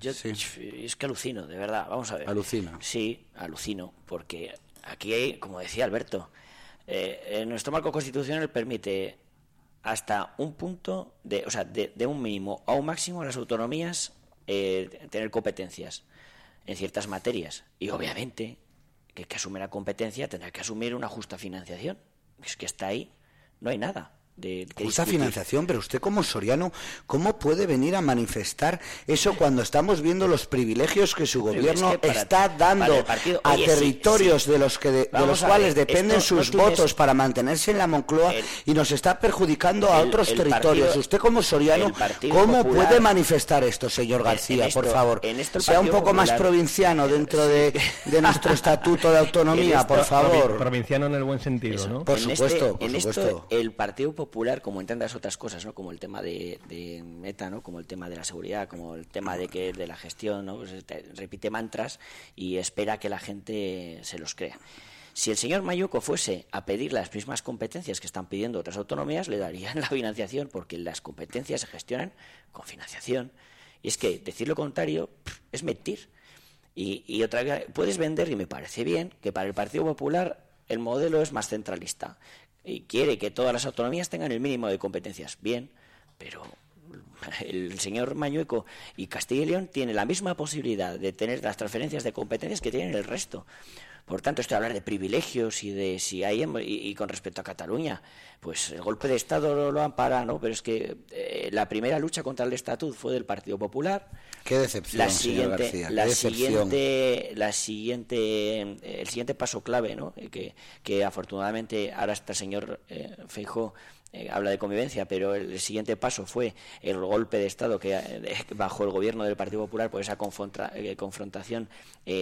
Yo es que alucino, de verdad. Vamos a ver. Alucina. Sí, alucino, porque aquí hay, como decía Alberto, eh, nuestro marco constitucional permite hasta un punto de, o sea, de, de, un mínimo a un máximo las autonomías eh, tener competencias en ciertas materias. Y obviamente, que que asume la competencia tendrá que asumir una justa financiación. Es que está ahí, no hay nada de Justa financiación, pero usted como Soriano, ¿cómo puede venir a manifestar eso cuando estamos viendo los privilegios que su gobierno está dando a territorios de los que de, los cuales dependen sus votos para mantenerse en la Moncloa y nos está perjudicando a otros territorios? usted como Soriano, ¿cómo puede manifestar esto, señor García, por favor? sea un poco más provinciano dentro de, nuestro estatuto de autonomía, por favor. Provinciano en el buen sentido, ¿no? Por este, supuesto, por supuesto. el Partido popular, como en tantas otras cosas, ¿no? Como el tema de, Meta, ¿no? Como el tema de la seguridad, como el tema de que de la gestión, ¿no? Pues, repite mantras y espera que la gente se los crea. Si el señor Mayuco fuese a pedir las mismas competencias que están pidiendo otras autonomías, le darían la financiación, porque las competencias se gestionan con financiación. Y es que decir lo contrario es mentir. Y, y otra puedes vender, y me parece bien, que para el Partido Popular el modelo es más centralista, y quiere que todas las autonomías tengan el mínimo de competencias. Bien, pero el señor Mañueco y Castilla y León tienen la misma posibilidad de tener las transferencias de competencias que tienen el resto. Por tanto, esto de hablar de privilegios y de si hay y, con respecto a Cataluña, pues el golpe de Estado lo, ampara, ¿no? Pero es que eh, la primera lucha contra el estatut fue del Partido Popular. Qué decepción, la siguiente, la siguiente, la siguiente, el siguiente paso clave, ¿no? Que, que afortunadamente ahora está el señor eh, Feijó eh, habla de convivencia, pero el, siguiente paso fue el golpe de Estado que eh, bajo el gobierno del Partido Popular por esa eh, confrontación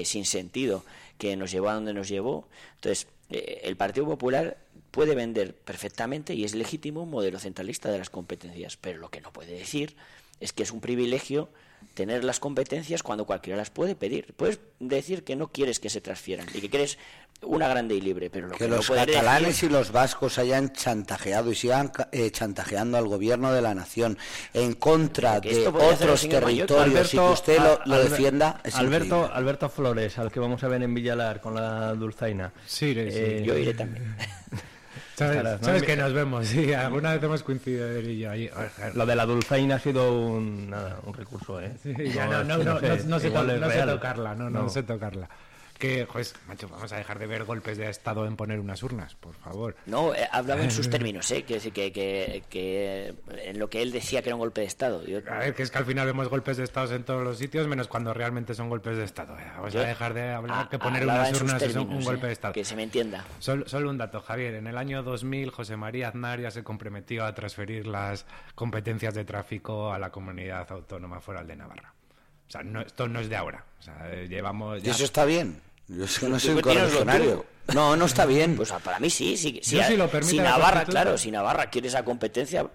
sin sentido que nos llevó a donde nos llevó. Entonces, el Partido Popular puede vender perfectamente y es legítimo un modelo centralista de las competencias, pero lo que no puede decir es que es un privilegio tener las competencias cuando cualquiera las puede pedir. Puedes decir que no quieres que se transfieran y que quieres una grande y libre, pero lo que, los catalanes y los vascos hayan chantajeado y sigan eh, chantajeando al gobierno de la nación en contra de otros territorios y que usted lo, defienda. Alberto, Alberto Flores, al que vamos a ver en Villalar con la dulzaina. Sí, eh, yo iré también. Sabes, que nos vemos, sí, alguna vez hemos coincidido él y yo ahí. Lo de la dulzaina ha sido un, nada, un recurso, ¿eh? ya no, no, no, no, sé, tocarla, no, no, sé tocarla que, pues, macho, vamos a dejar de ver golpes de Estado en poner unas urnas, por favor. No, eh, hablaba en sus términos, ¿eh? Quiero decir que, que, que, en lo que él decía que era un golpe de Estado. A ver, que es que al final vemos golpes de Estado en todos los sitios, menos cuando realmente son golpes de Estado. ¿eh? Vamos a dejar de hablar que poner unas urnas es un, golpe de Estado. Que se me entienda. Solo, solo, un dato, Javier. En el año 2000, José María Aznar ya se comprometió a transferir las competencias de tráfico a la comunidad autónoma foral de Navarra. O sea, no, esto no es de ahora. O sea, llevamos... ¿Y eso está bien? Yo no soy un correligionario. No, no está bien. Pues para mí sí. sí, sí si Navarra, claro, si Navarra quiere esa competencia,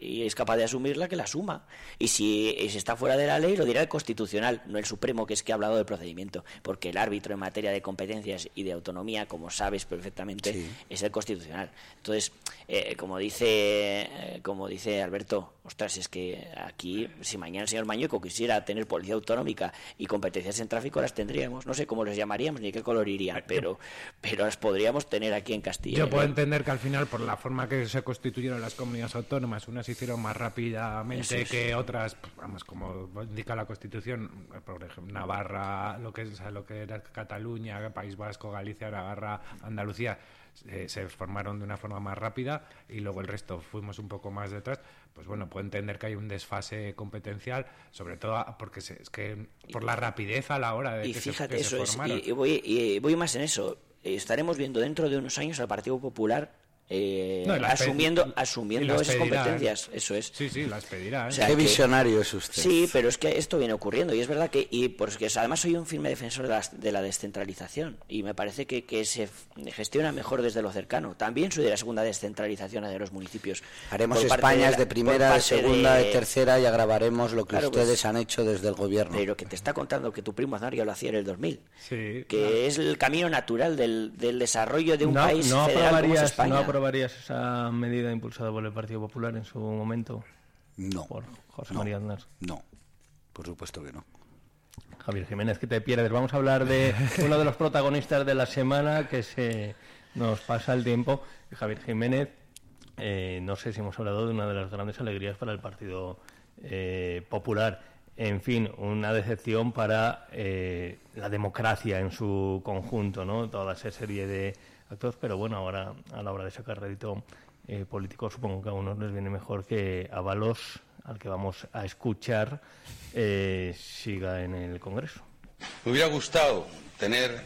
y es capaz de asumirla, que la asuma. Y si, está fuera de la ley, lo dirá el Constitucional, no el Supremo, que es que ha hablado del procedimiento. Porque el árbitro en materia de competencias y de autonomía, como sabes perfectamente, es el Constitucional. Entonces, eh, como, dice, eh, como dice Alberto, ostras, es que aquí, si mañana el señor Mañueco quisiera tener policía autonómica y competencias en tráfico, las tendríamos. No sé cómo les llamaríamos ni qué color irían, pero, pero las podríamos tener aquí en Castilla. Yo puedo entender que al final, por la forma que se constituyeron las comunidades autónomas, unas hicieron más rápidamente que otras, pues, vamos, como indica la Constitución, por ejemplo, Navarra, lo que es lo que era Cataluña, País Vasco, Galicia, Navarra, Andalucía, se formaron de una forma más rápida y luego el resto fuimos un poco más detrás, pues bueno, puedo entender que hay un desfase competencial, sobre todo porque es que por la rapidez a la hora de que, fíjate, se, eso y, voy, y voy más en eso. Estaremos viendo dentro de unos años al Partido Popular eh, asumiendo asumiendo esas competencias eso es. Sí sí las pedirá ¿eh? qué visionario es usted. Sí pero es que esto viene ocurriendo y es verdad que y porque además soy un firme defensor de la, descentralización y me parece que, que, se gestiona mejor desde lo cercano. También soy de la segunda descentralización de los municipios. Haremos Españas de, primera de segunda de... tercera y agravaremos lo que pues, ustedes han hecho desde el gobierno. pero que te está contando que tu primo Aznar ya lo hacía en el 2000 que es el camino natural del, desarrollo de un país federal como España aprobarías esa medida impulsada por el Partido Popular en su momento? No. Por José María Aznar. No, por supuesto que no. Javier Jiménez, que te pierdes. Vamos a hablar de uno de los protagonistas de la semana que se nos pasa el tiempo. Javier Jiménez, eh, no sé si hemos hablado de una de las grandes alegrías para el Partido eh, Popular. En fin, una decepción para eh, la democracia en su conjunto, ¿no? Toda esa serie de pero bueno, ahora a la hora de sacar rédito eh, político supongo que a unos les viene mejor que a Balos, al que vamos a escuchar, eh, siga en el Congreso. Me hubiera gustado tener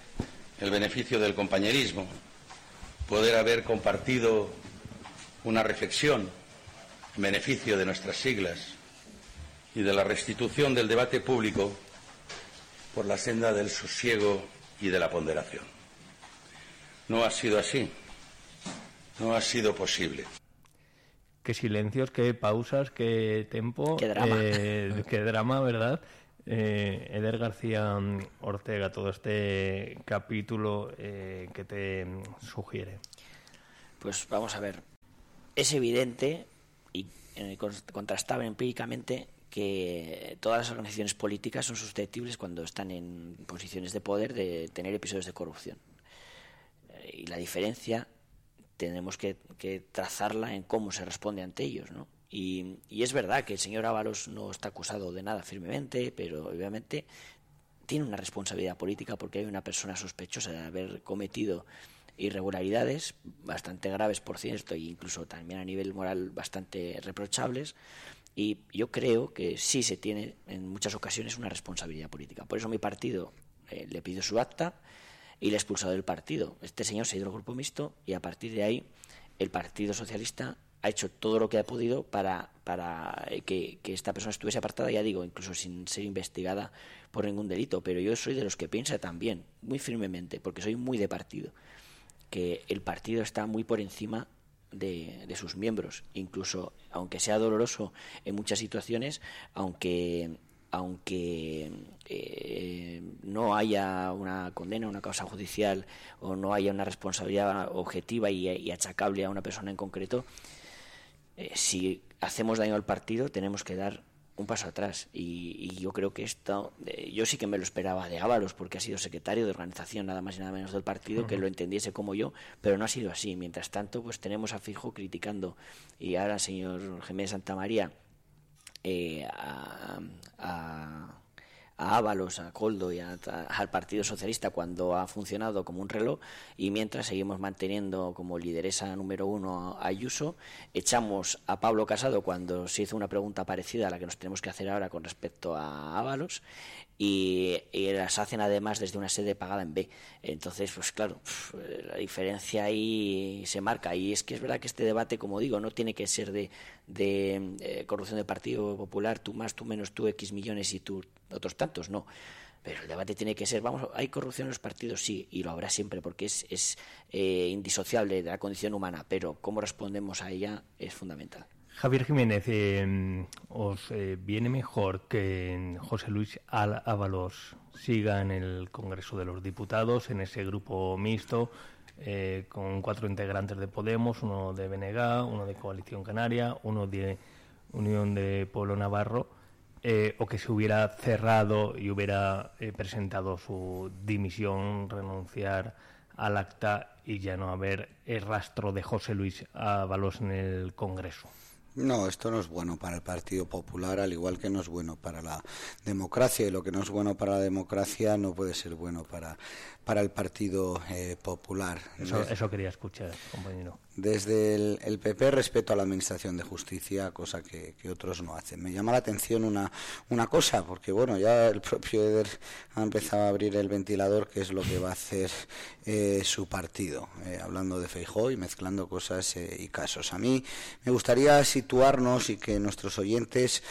el beneficio del compañerismo, poder haber compartido una reflexión en beneficio de nuestras siglas y de la restitución del debate público por la senda del sosiego y de la ponderación. No ha sido así. No ha sido posible. Qué silencios, qué pausas, qué tempo. Qué drama. Eh, qué drama, ¿verdad? Eh, Eder García Ortega, todo este capítulo eh, que te sugiere. Pues vamos a ver. Es evidente y contrastable empíricamente que todas las organizaciones políticas son susceptibles cuando están en posiciones de poder de tener episodios de corrupción y la diferencia tenemos que, trazarla en cómo se responde ante ellos, ¿no? Y, es verdad que el señor Ábalos no está acusado de nada firmemente, pero obviamente tiene una responsabilidad política porque hay una persona sospechosa de haber cometido irregularidades bastante graves, por cierto, e incluso también a nivel moral bastante reprochables. Y yo creo que sí se tiene en muchas ocasiones una responsabilidad política. Por eso mi partido eh, le pidió su acta y le ha expulsado del partido. Este señor se ha ido al grupo mixto y a partir de ahí el Partido Socialista ha hecho todo lo que ha podido para, para que, que, esta persona estuviese apartada, ya digo, incluso sin ser investigada por ningún delito. Pero yo soy de los que piensa también, muy firmemente, porque soy muy de partido, que el partido está muy por encima de, de, sus miembros, incluso aunque sea doloroso en muchas situaciones, aunque aunque eh, no haya una condena, una causa judicial o no haya una responsabilidad objetiva y, achacable a una persona en concreto, eh, si hacemos daño al partido tenemos que dar un paso atrás. Y, yo creo que esto, yo sí que me lo esperaba de Ábalos, porque ha sido secretario de organización nada más y nada menos del partido, que lo entendiese como yo, pero no ha sido así. Mientras tanto, pues tenemos a Fijo criticando y ahora, señor Jiménez Santamaría, eh, a, a a Ábalos, a Coldo y al Partido Socialista cuando ha funcionado como un reloj y mientras seguimos manteniendo como lideresa número uno a Ayuso, echamos a Pablo Casado cuando se hizo una pregunta parecida a la que nos tenemos que hacer ahora con respecto a Ábalos y, las hacen además desde una sede pagada en B. Entonces, pues claro, la diferencia ahí se marca. Y es que es verdad que este debate, como digo, no tiene que ser de, de eh, corrupción del Partido Popular, tú más, tú menos, tú X millones y tú otros tantos, no. Pero el debate tiene que ser, vamos, ¿hay corrupción en los partidos? Sí, y lo habrá siempre, porque es, es eh, indisociable de la condición humana, pero cómo respondemos a ella es fundamental. Javier Jiménez, eh, ¿os eh, viene mejor que José Luis Ábalos siga en el Congreso de los Diputados, en ese grupo mixto, eh, con cuatro integrantes de Podemos, uno de BNG, uno de Coalición Canaria, uno de Unión de Pueblo Navarro, o que se hubiera cerrado y hubiera presentado su dimisión, renunciar al acta y ya no haber el rastro de José Luis Ábalos en el Congreso? No, esto no es bueno para el Partido Popular, al igual que no es bueno para la democracia. Y lo que no es bueno para la democracia no puede ser bueno para, para el Partido eh, Popular. Eso, eso quería escuchar, compañero desde el, PP respeto a la Administración de Justicia, cosa que, otros no hacen. Me llama la atención una, una cosa, porque bueno, ya el propio Eder ha empezado a abrir el ventilador, que es lo que va a hacer eh, su partido, eh, hablando de Feijó y mezclando cosas eh, y casos. A mí me gustaría situarnos y que nuestros oyentes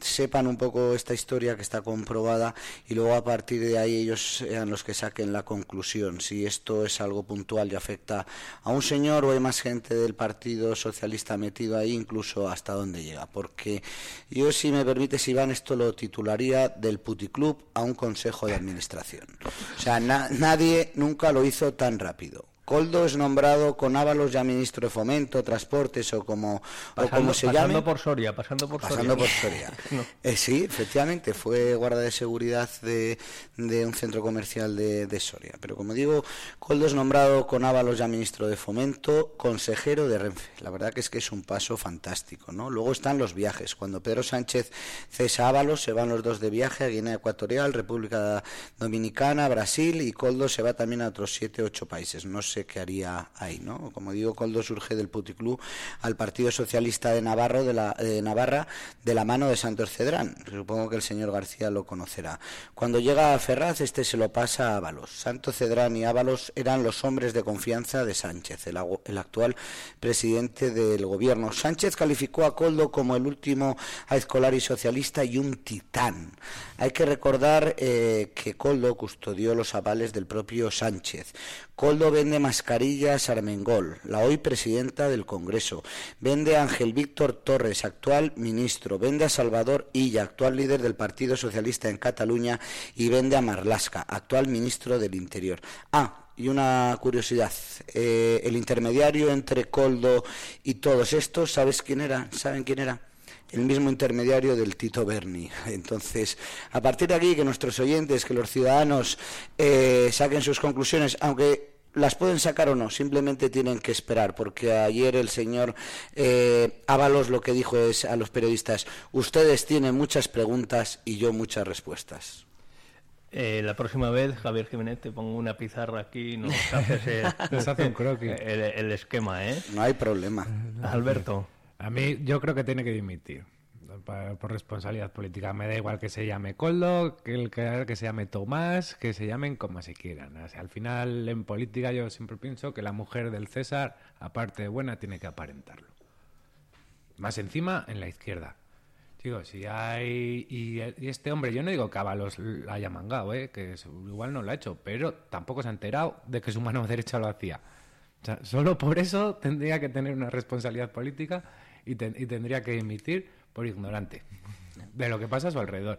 sepan un poco esta historia que está comprobada y luego a partir de ahí ellos sean los que saquen la conclusión, si esto es algo puntual y afecta a un señor o hay más gente del Partido Socialista metido ahí, incluso hasta dónde llega. Porque yo, si me permites, Iván, esto lo titularía del puticlub a un consejo de administración. O sea, nadie nunca lo hizo tan rápido. Coldo es nombrado con Ábalos ya ministro de Fomento, Transportes o como, como se llame. Pasando por Soria, pasando por pasando Por Soria. Eh, sí, efectivamente, fue guarda de seguridad de, un centro comercial de, Soria. Pero como digo, Coldo es nombrado con Ábalos ya ministro de Fomento, consejero de Renfe. La verdad que es que es un paso fantástico, ¿no? Luego están los viajes. Cuando Pedro Sánchez cesa Ábalos, se van los dos de viaje a Guinea Ecuatorial, República Dominicana, Brasil y Coldo se va también a otros siete, ocho países. No que haría ahí, ¿no? Como digo, Coldo surge del puticlub al Partido Socialista de, Navarro, de, la, de Navarra de la mano de Santos Cedrán. Supongo que el señor García lo conocerá. Cuando llega a Ferraz, este se lo pasa a Ábalos. Santos Cedrán y Ábalos eran los hombres de confianza de Sánchez, el, el actual presidente del gobierno. Sánchez calificó a Coldo como el último a escolar y socialista y un titán. Hay que recordar eh, que Coldo custodió los avales del propio Sánchez. Coldo vende mascarillas a Armengol, la hoy presidenta del Congreso. Vende a Ángel Víctor Torres, actual ministro. Vende a Salvador Illa, actual líder del Partido Socialista en Cataluña. Y vende a Marlasca, actual ministro del Interior. Ah, y una curiosidad, eh, el intermediario entre Coldo y todos estos, ¿sabes quién era? ¿Saben quién era? El mismo intermediario del Tito Berni. Entonces, a partir de aquí, que nuestros oyentes, que los ciudadanos eh, saquen sus conclusiones, aunque las pueden sacar o no, simplemente tienen que esperar, porque ayer el señor eh, Ábalos lo que dijo es a los periodistas, ustedes tienen muchas preguntas y yo muchas respuestas. Eh, la próxima vez, Javier Jiménez, te pongo una pizarra aquí y nos haces el, un croquis. El, esquema, ¿eh? No hay problema. Alberto. A mí, yo creo que tiene que dimitir por responsabilidad política. Me da igual que se llame Coldo, que, el, que, se llame Tomás, que se llamen como se quieran. al final, en política, yo siempre pienso que la mujer del César, aparte de buena, tiene que aparentarlo. Más encima, en la izquierda. Digo, si hay. Y, este hombre, yo no digo que Ábalos la haya mangado, ¿eh? que igual no lo ha hecho, pero tampoco se ha enterado de que su mano derecha lo hacía. Solo por eso tendría que tener una responsabilidad política y, y tendría que emitir por ignorante de lo que pasa a su alrededor.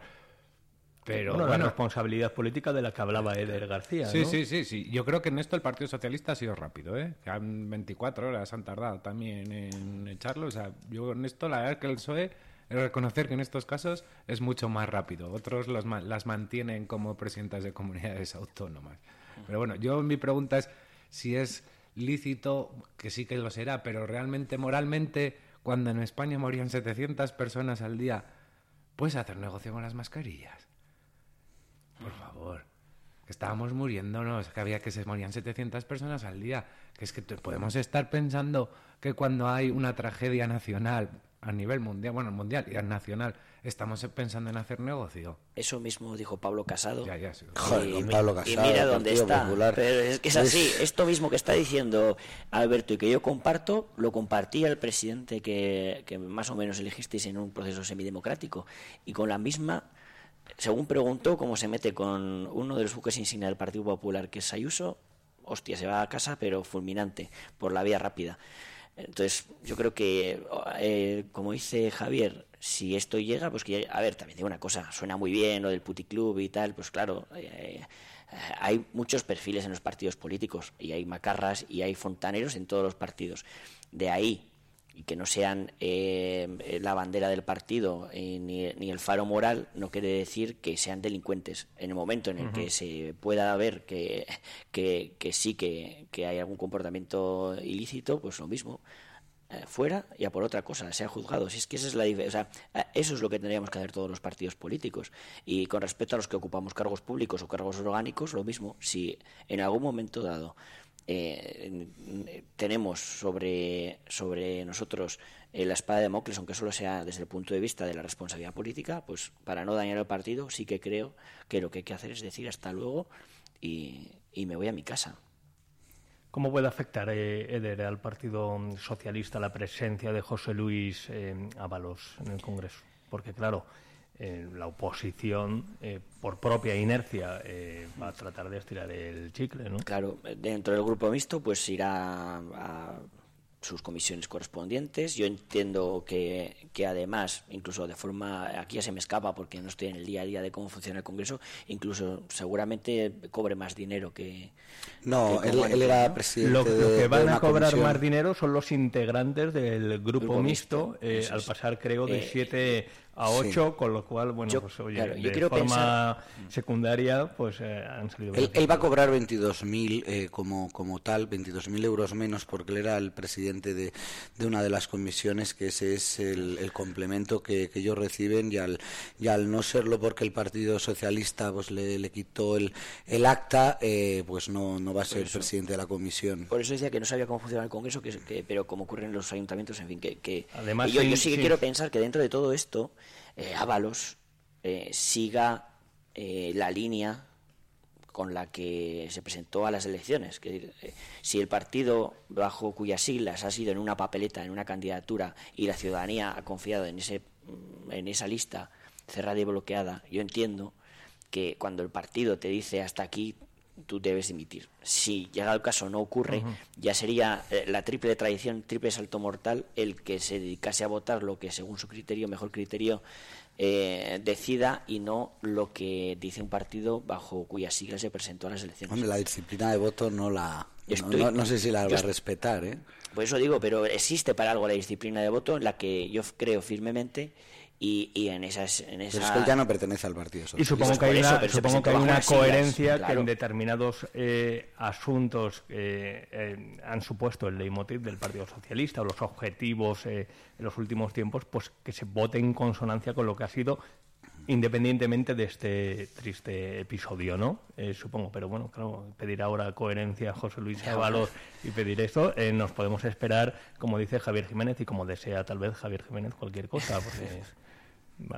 Pero bueno, la responsabilidad política de la que hablaba Eder García. Sí, sí, sí, sí. Yo creo que en esto el Partido Socialista ha sido rápido, ¿eh? Que han 24 horas han tardado también en echarlo. O sea, yo en esto la verdad que el PSOE es reconocer que en estos casos es mucho más rápido. Otros los, las mantienen como presidentas de comunidades autónomas. Pero bueno, yo mi pregunta es si es lícito, que sí que lo será, pero realmente moralmente cuando en España morían 700 personas al día, ¿puedes hacer negocio con las mascarillas? Por favor. Que estábamos muriéndonos, que había que se morían 700 personas al día. Que es que podemos estar pensando que cuando hay una tragedia nacional a nivel mundial, bueno, mundial y nacional, estamos pensando en hacer negocio. Eso mismo dijo Pablo Casado. Ya, ya, Joder, Pablo Casado, y mira dónde está. Pero es que es así. Esto mismo que está diciendo Alberto y que yo comparto, lo compartía el presidente que, que más o menos elegisteis en un proceso semidemocrático. Y con la misma, según preguntó cómo se mete con uno de los buques insignia del Partido Popular, que es Ayuso, hostia, se va a casa, pero fulminante, por la vía rápida. Entonces, yo creo que, eh, como dice Javier, si esto llega, pues que, a ver, también digo una cosa, suena muy bien lo del puticlub y tal, pues claro, eh, eh, hay muchos perfiles en los partidos políticos y hay macarras y hay fontaneros en todos los partidos. De ahí y que no sean eh, la bandera del partido ni, el faro moral no quiere decir que sean delincuentes. En el momento en el que se pueda ver que, que, sí que, que, hay algún comportamiento ilícito, pues lo mismo. Eh, fuera y a por otra cosa, sea juzgado. Si es que esa es la o sea, eso es lo que tendríamos que hacer todos los partidos políticos. Y con respecto a los que ocupamos cargos públicos o cargos orgánicos, lo mismo. Si en algún momento dado eh, tenemos sobre, sobre nosotros la espada de Mocles, aunque solo sea desde el punto de vista de la responsabilidad política, pues para no dañar el partido, sí que creo que lo que hay que hacer es decir hasta luego y me voy a mi casa. ¿Cómo puede afectar, eh, Eder, al Partido Socialista la presencia de José Luis eh, Ábalos en el Congreso? Porque, claro, eh, la oposición, eh, por propia inercia, va a tratar de estirar el chicle, ¿no? Claro, dentro del grupo mixto, pues irá a sus comisiones correspondientes. Yo entiendo que, que, además, incluso de forma, aquí ya se me escapa porque no estoy en el día a día de cómo funciona el Congreso, incluso seguramente cobre más dinero que... No, él, era presidente. Lo, que van a cobrar más dinero son los integrantes del grupo, mixto, eh, al pasar creo de 7 eh, a 8, con lo cual, bueno, pues oye, de forma secundaria, pues eh, han salido. Él, va a cobrar 22.000 eh, como, como tal, 22.000 euros menos, porque él era el presidente de, de, una de las comisiones, que ese es el, complemento que, que, ellos reciben, y al, y al no serlo porque el Partido Socialista pues le, le quitó el, el acta, eh, pues no, no va a ser el presidente de la comisión. Por eso decía que no sabía cómo funciona el Congreso, que, pero como ocurre en los ayuntamientos, en fin, que. Además, yo, yo sí que quiero pensar que dentro de todo esto Ábalos eh, siga eh, la línea con la que se presentó a las elecciones. Que, si el partido bajo cuyas siglas ha sido en una papeleta, en una candidatura, y la ciudadanía ha confiado en, ese, en esa lista cerrada y bloqueada, yo entiendo que cuando el partido te dice hasta aquí, tú debes dimitir. Si llega el caso no ocurre, ya sería la triple tradición, triple salto mortal, el que se dedicase a votar lo que según su criterio, mejor criterio, eh, decida y no lo que dice un partido bajo cuyas siglas se presentó a las elecciones. Hombre, la disciplina de voto no la... no, sé si la va a respetar, ¿eh? Por eso digo, pero existe para algo la disciplina de voto en la que yo creo firmemente y, en esas en esa... Pero es que él ya no pertenece al Partido Socialista. Y supongo que hay una, supongo que hay una coherencia que en determinados eh, asuntos eh, eh, han supuesto el leitmotiv del Partido Socialista o los objetivos en los últimos tiempos, pues que se vote en consonancia con lo que ha sido independientemente de este triste episodio, ¿no? Eh, supongo, pero bueno, claro, pedir ahora coherencia a José Luis Ábalos y pedir esto, eh, nos podemos esperar, como dice Javier Jiménez y como desea tal vez Javier Jiménez cualquier cosa, porque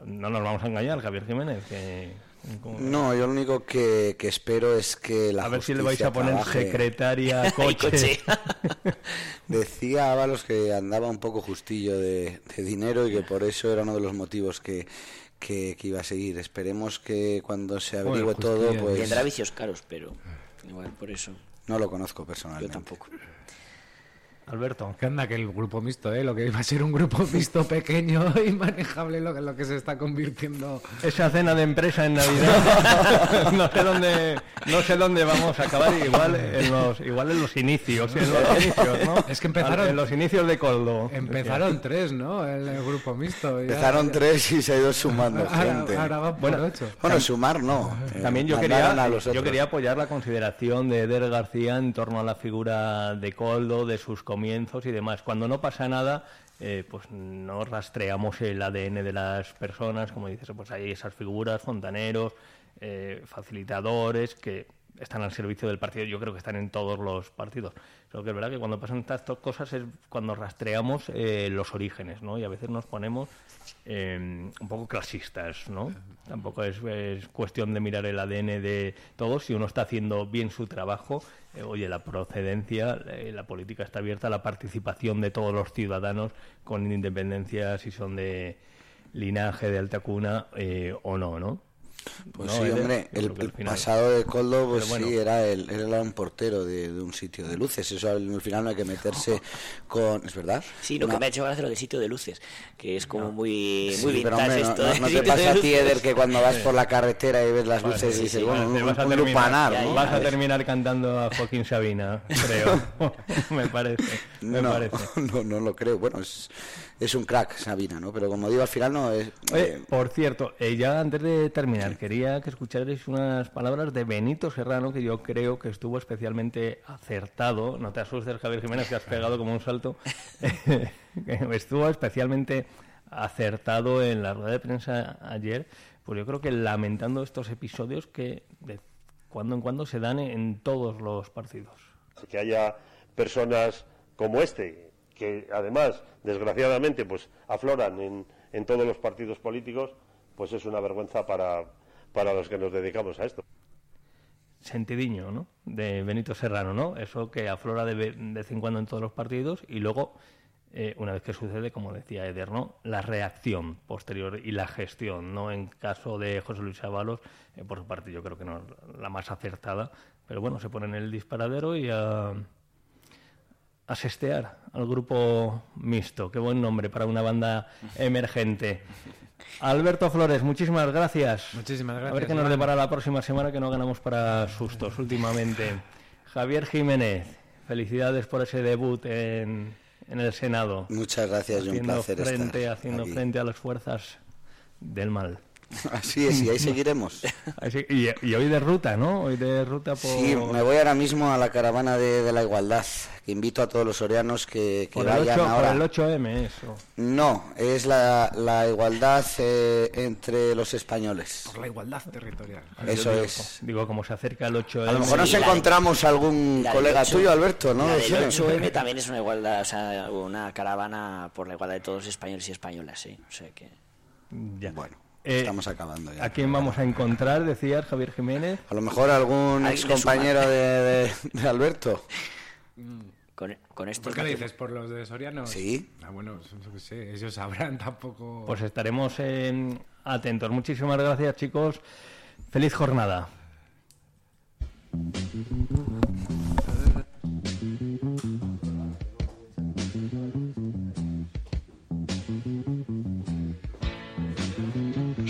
no nos vamos a engañar, Javier Jiménez. No, yo lo único que, espero es que la A ver si le vais a poner secretaria coche. Decía Ábalos que andaba un poco justillo de, dinero y que por eso era uno de los motivos que, que, iba a seguir. Esperemos que cuando se averigüe todo, pues... Tendrá vicios caros, pero igual por eso. No lo conozco personalmente. Yo tampoco. Alberto. ¿Qué anda que el grupo mixto, eh? Lo que iba a ser un grupo mixto pequeño y manejable, lo que, lo que se está convirtiendo. Esa cena de empresa en Navidad. no sé dónde, no sé dónde vamos a acabar. Igual en los, igual en los inicios, en los inicios, ¿no? Es que empezaron. En los inicios de Coldo. Empezaron tres, ¿no? El, grupo mixto. empezaron tres y se ha ido sumando gente. bueno, bueno, sumar no. También yo quería, yo quería apoyar la consideración de Eder García en torno a la figura de Coldo, de sus comienzos y demás. Cuando no pasa nada, eh, pues no rastreamos el ADN de las personas, como dices, pues hay esas figuras, fontaneros, eh, facilitadores, que están al servicio del partido, yo creo que están en todos los partidos. Lo que es verdad que cuando pasan estas cosas es cuando rastreamos eh, los orígenes, ¿no? Y a veces nos ponemos un poco clasistas, ¿no? Tampoco es, cuestión de mirar el ADN de todos. Si uno está haciendo bien su trabajo, eh, oye, la procedencia, eh, la política está abierta la participación de todos los ciudadanos con independencia si son de linaje de alta cuna o no, ¿no? Pues sí, hombre, el, pasado de Coldo, pues sí, era, el, era un portero de, un sitio de luces. Eso al, final no hay que meterse con. ¿Es verdad? Sí, lo que me ha hecho gracia lo del sitio de luces, que es como muy, muy vintage esto. No, te pasa a ti, Eder, que cuando vas por la carretera y ves las luces y dices, bueno, un, vas a lupanar, ¿no? Vas a terminar cantando a Joaquín Sabina, creo. me parece. Me no, parece. no, no lo creo. Bueno, es, es un crack Sabina, ¿no? Pero como digo, al final no es. Eh, por cierto, eh, ya antes de terminar, quería que escucharais unas palabras de Benito Serrano que yo creo que estuvo especialmente acertado. No te asustes, Javier Jiménez, que has pegado como un salto. estuvo especialmente acertado en la rueda de prensa ayer, pues yo creo que lamentando estos episodios que de cuando en cuando se dan en todos los partidos. Que haya personas como este, que además, desgraciadamente, pues afloran en, en todos los partidos políticos, pues es una vergüenza para, para los que nos dedicamos a esto. Sentidiño, ¿no? De Benito Serrano, ¿no? Eso que aflora de, vez en cuando en todos los partidos y luego, eh, una vez que sucede, como decía Eder, ¿no? La reacción posterior y la gestión, ¿no? En caso de José Luis Ábalos, eh, por su parte yo creo que no es la más acertada, pero bueno, se pone en el disparadero y a asestear al grupo mixto. Qué buen nombre para una banda emergente. Alberto Flores, muchísimas gracias. Muchísimas gracias. A ver qué nos depara la próxima semana que no ganamos para sustos últimamente. Javier Jiménez, felicidades por ese debut en, en el Senado. Muchas gracias, y un placer frente, Haciendo frente a las fuerzas del mal. Así es, y ahí seguiremos. y, hoy de ruta, ¿no? Hoy de ruta por... Sí, me voy ahora mismo a la caravana de, la igualdad. Que invito a todos los sorianos que, que vayan ahora. Por el 8M, eso. No, es la, igualdad eh, entre los españoles. Por la igualdad territorial. Eso es. Digo, como se acerca el 8M. A lo mejor nos encontramos algún colega tuyo, Alberto, ¿no? el 8M también es una igualdad, o sea, una caravana por la igualdad de todos los españoles y españolas, sí. O sea que... Ya. Bueno. Eh, Estamos acabando ya. ¿A quién vamos a encontrar, decías, Javier Jiménez? A lo mejor algún ex compañero de, Alberto. Con, esto ¿Por qué dices? ¿Por los de Soriano? Sí. Ah, bueno, sé, ellos sabrán tampoco. Pues estaremos atentos. Muchísimas gracias, chicos. Feliz jornada.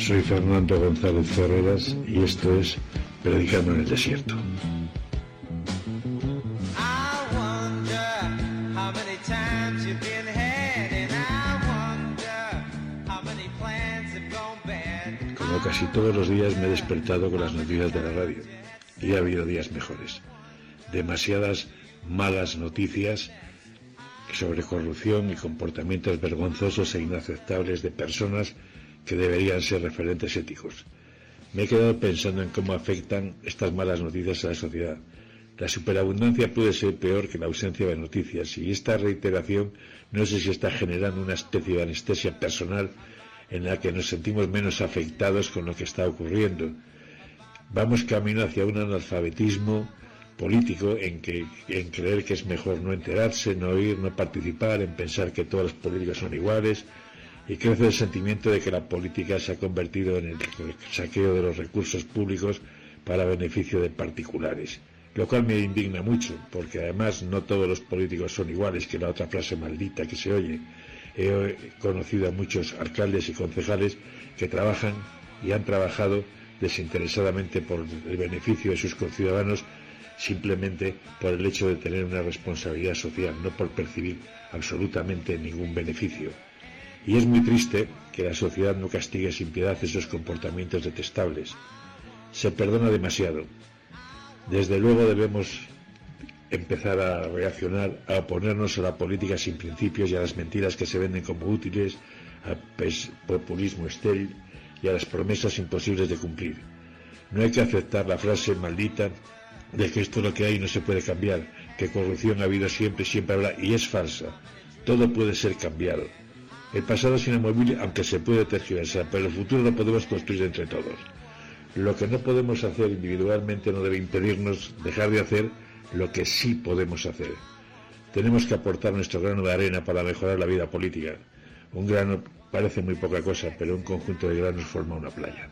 Soy Fernando González Ferreras y esto es Predicando en el Desierto. Como casi todos los días me he despertado con las noticias de la radio y ha habido días mejores. Demasiadas malas noticias sobre corrupción y comportamientos vergonzosos e inaceptables de personas que deberían ser referentes éticos. Me he quedado pensando en cómo afectan estas malas noticias a la sociedad. La superabundancia puede ser peor que la ausencia de noticias y esta reiteración no sé si está generando una especie de anestesia personal en la que nos sentimos menos afectados con lo que está ocurriendo. Vamos camino hacia un analfabetismo político en, que, en creer que es mejor no enterarse, no oír, no participar, en pensar que todas las políticas son iguales, y crece el sentimiento de que la política se ha convertido en el saqueo de los recursos públicos para beneficio de particulares, lo cual me indigna mucho, porque además no todos los políticos son iguales que la otra frase maldita que se oye. He conocido a muchos alcaldes y concejales que trabajan y han trabajado desinteresadamente por el beneficio de sus conciudadanos simplemente por el hecho de tener una responsabilidad social, no por percibir absolutamente ningún beneficio. Y es muy triste que la sociedad no castigue sin piedad esos comportamientos detestables. Se perdona demasiado. Desde luego debemos empezar a reaccionar, a oponernos a la política sin principios y a las mentiras que se venden como útiles, al populismo estéril y a las promesas imposibles de cumplir. No hay que aceptar la frase maldita de que esto es lo que hay y no se puede cambiar, que corrupción ha habido siempre, siempre habrá, y es falsa. Todo puede ser cambiado. El pasado es inamovible, aunque se puede tergiversar, pero el futuro lo podemos construir entre todos. Lo que no podemos hacer individualmente no debe impedirnos dejar de hacer lo que sí podemos hacer. Tenemos que aportar nuestro grano de arena para mejorar la vida política. Un grano parece muy poca cosa, pero un conjunto de granos forma una playa.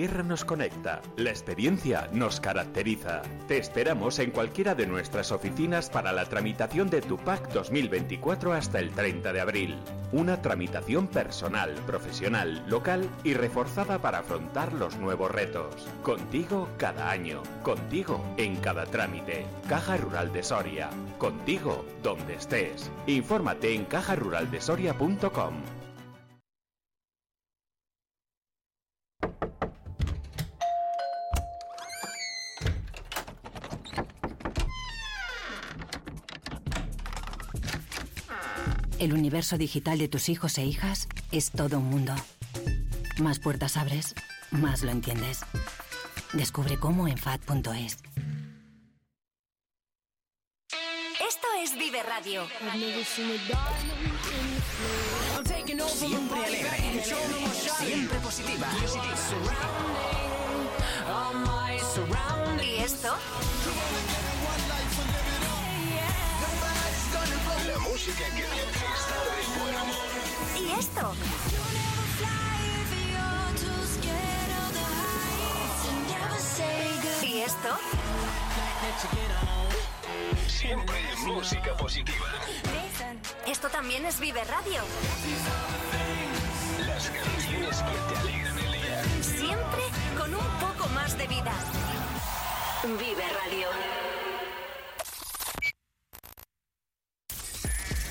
Tierra nos conecta, la experiencia nos caracteriza. Te esperamos en cualquiera de nuestras oficinas para la tramitación de tu PAC 2024 hasta el 30 de abril. Una tramitación personal, profesional, local y reforzada para afrontar los nuevos retos. Contigo cada año, contigo en cada trámite. Caja Rural de Soria, contigo donde estés. Infórmate en cajaruraldesoria.com. El universo digital de tus hijos e hijas es todo un mundo. Más puertas abres, más lo entiendes. Descubre cómo en FAD.es. Esto es Vive Radio. Siempre alegre, siempre positiva. ¿Y esto? Y esto. Y esto. Siempre música positiva. Esto también es Vive Radio. Las canciones que te alegran el día. Siempre con un poco más de vida. Vive Radio.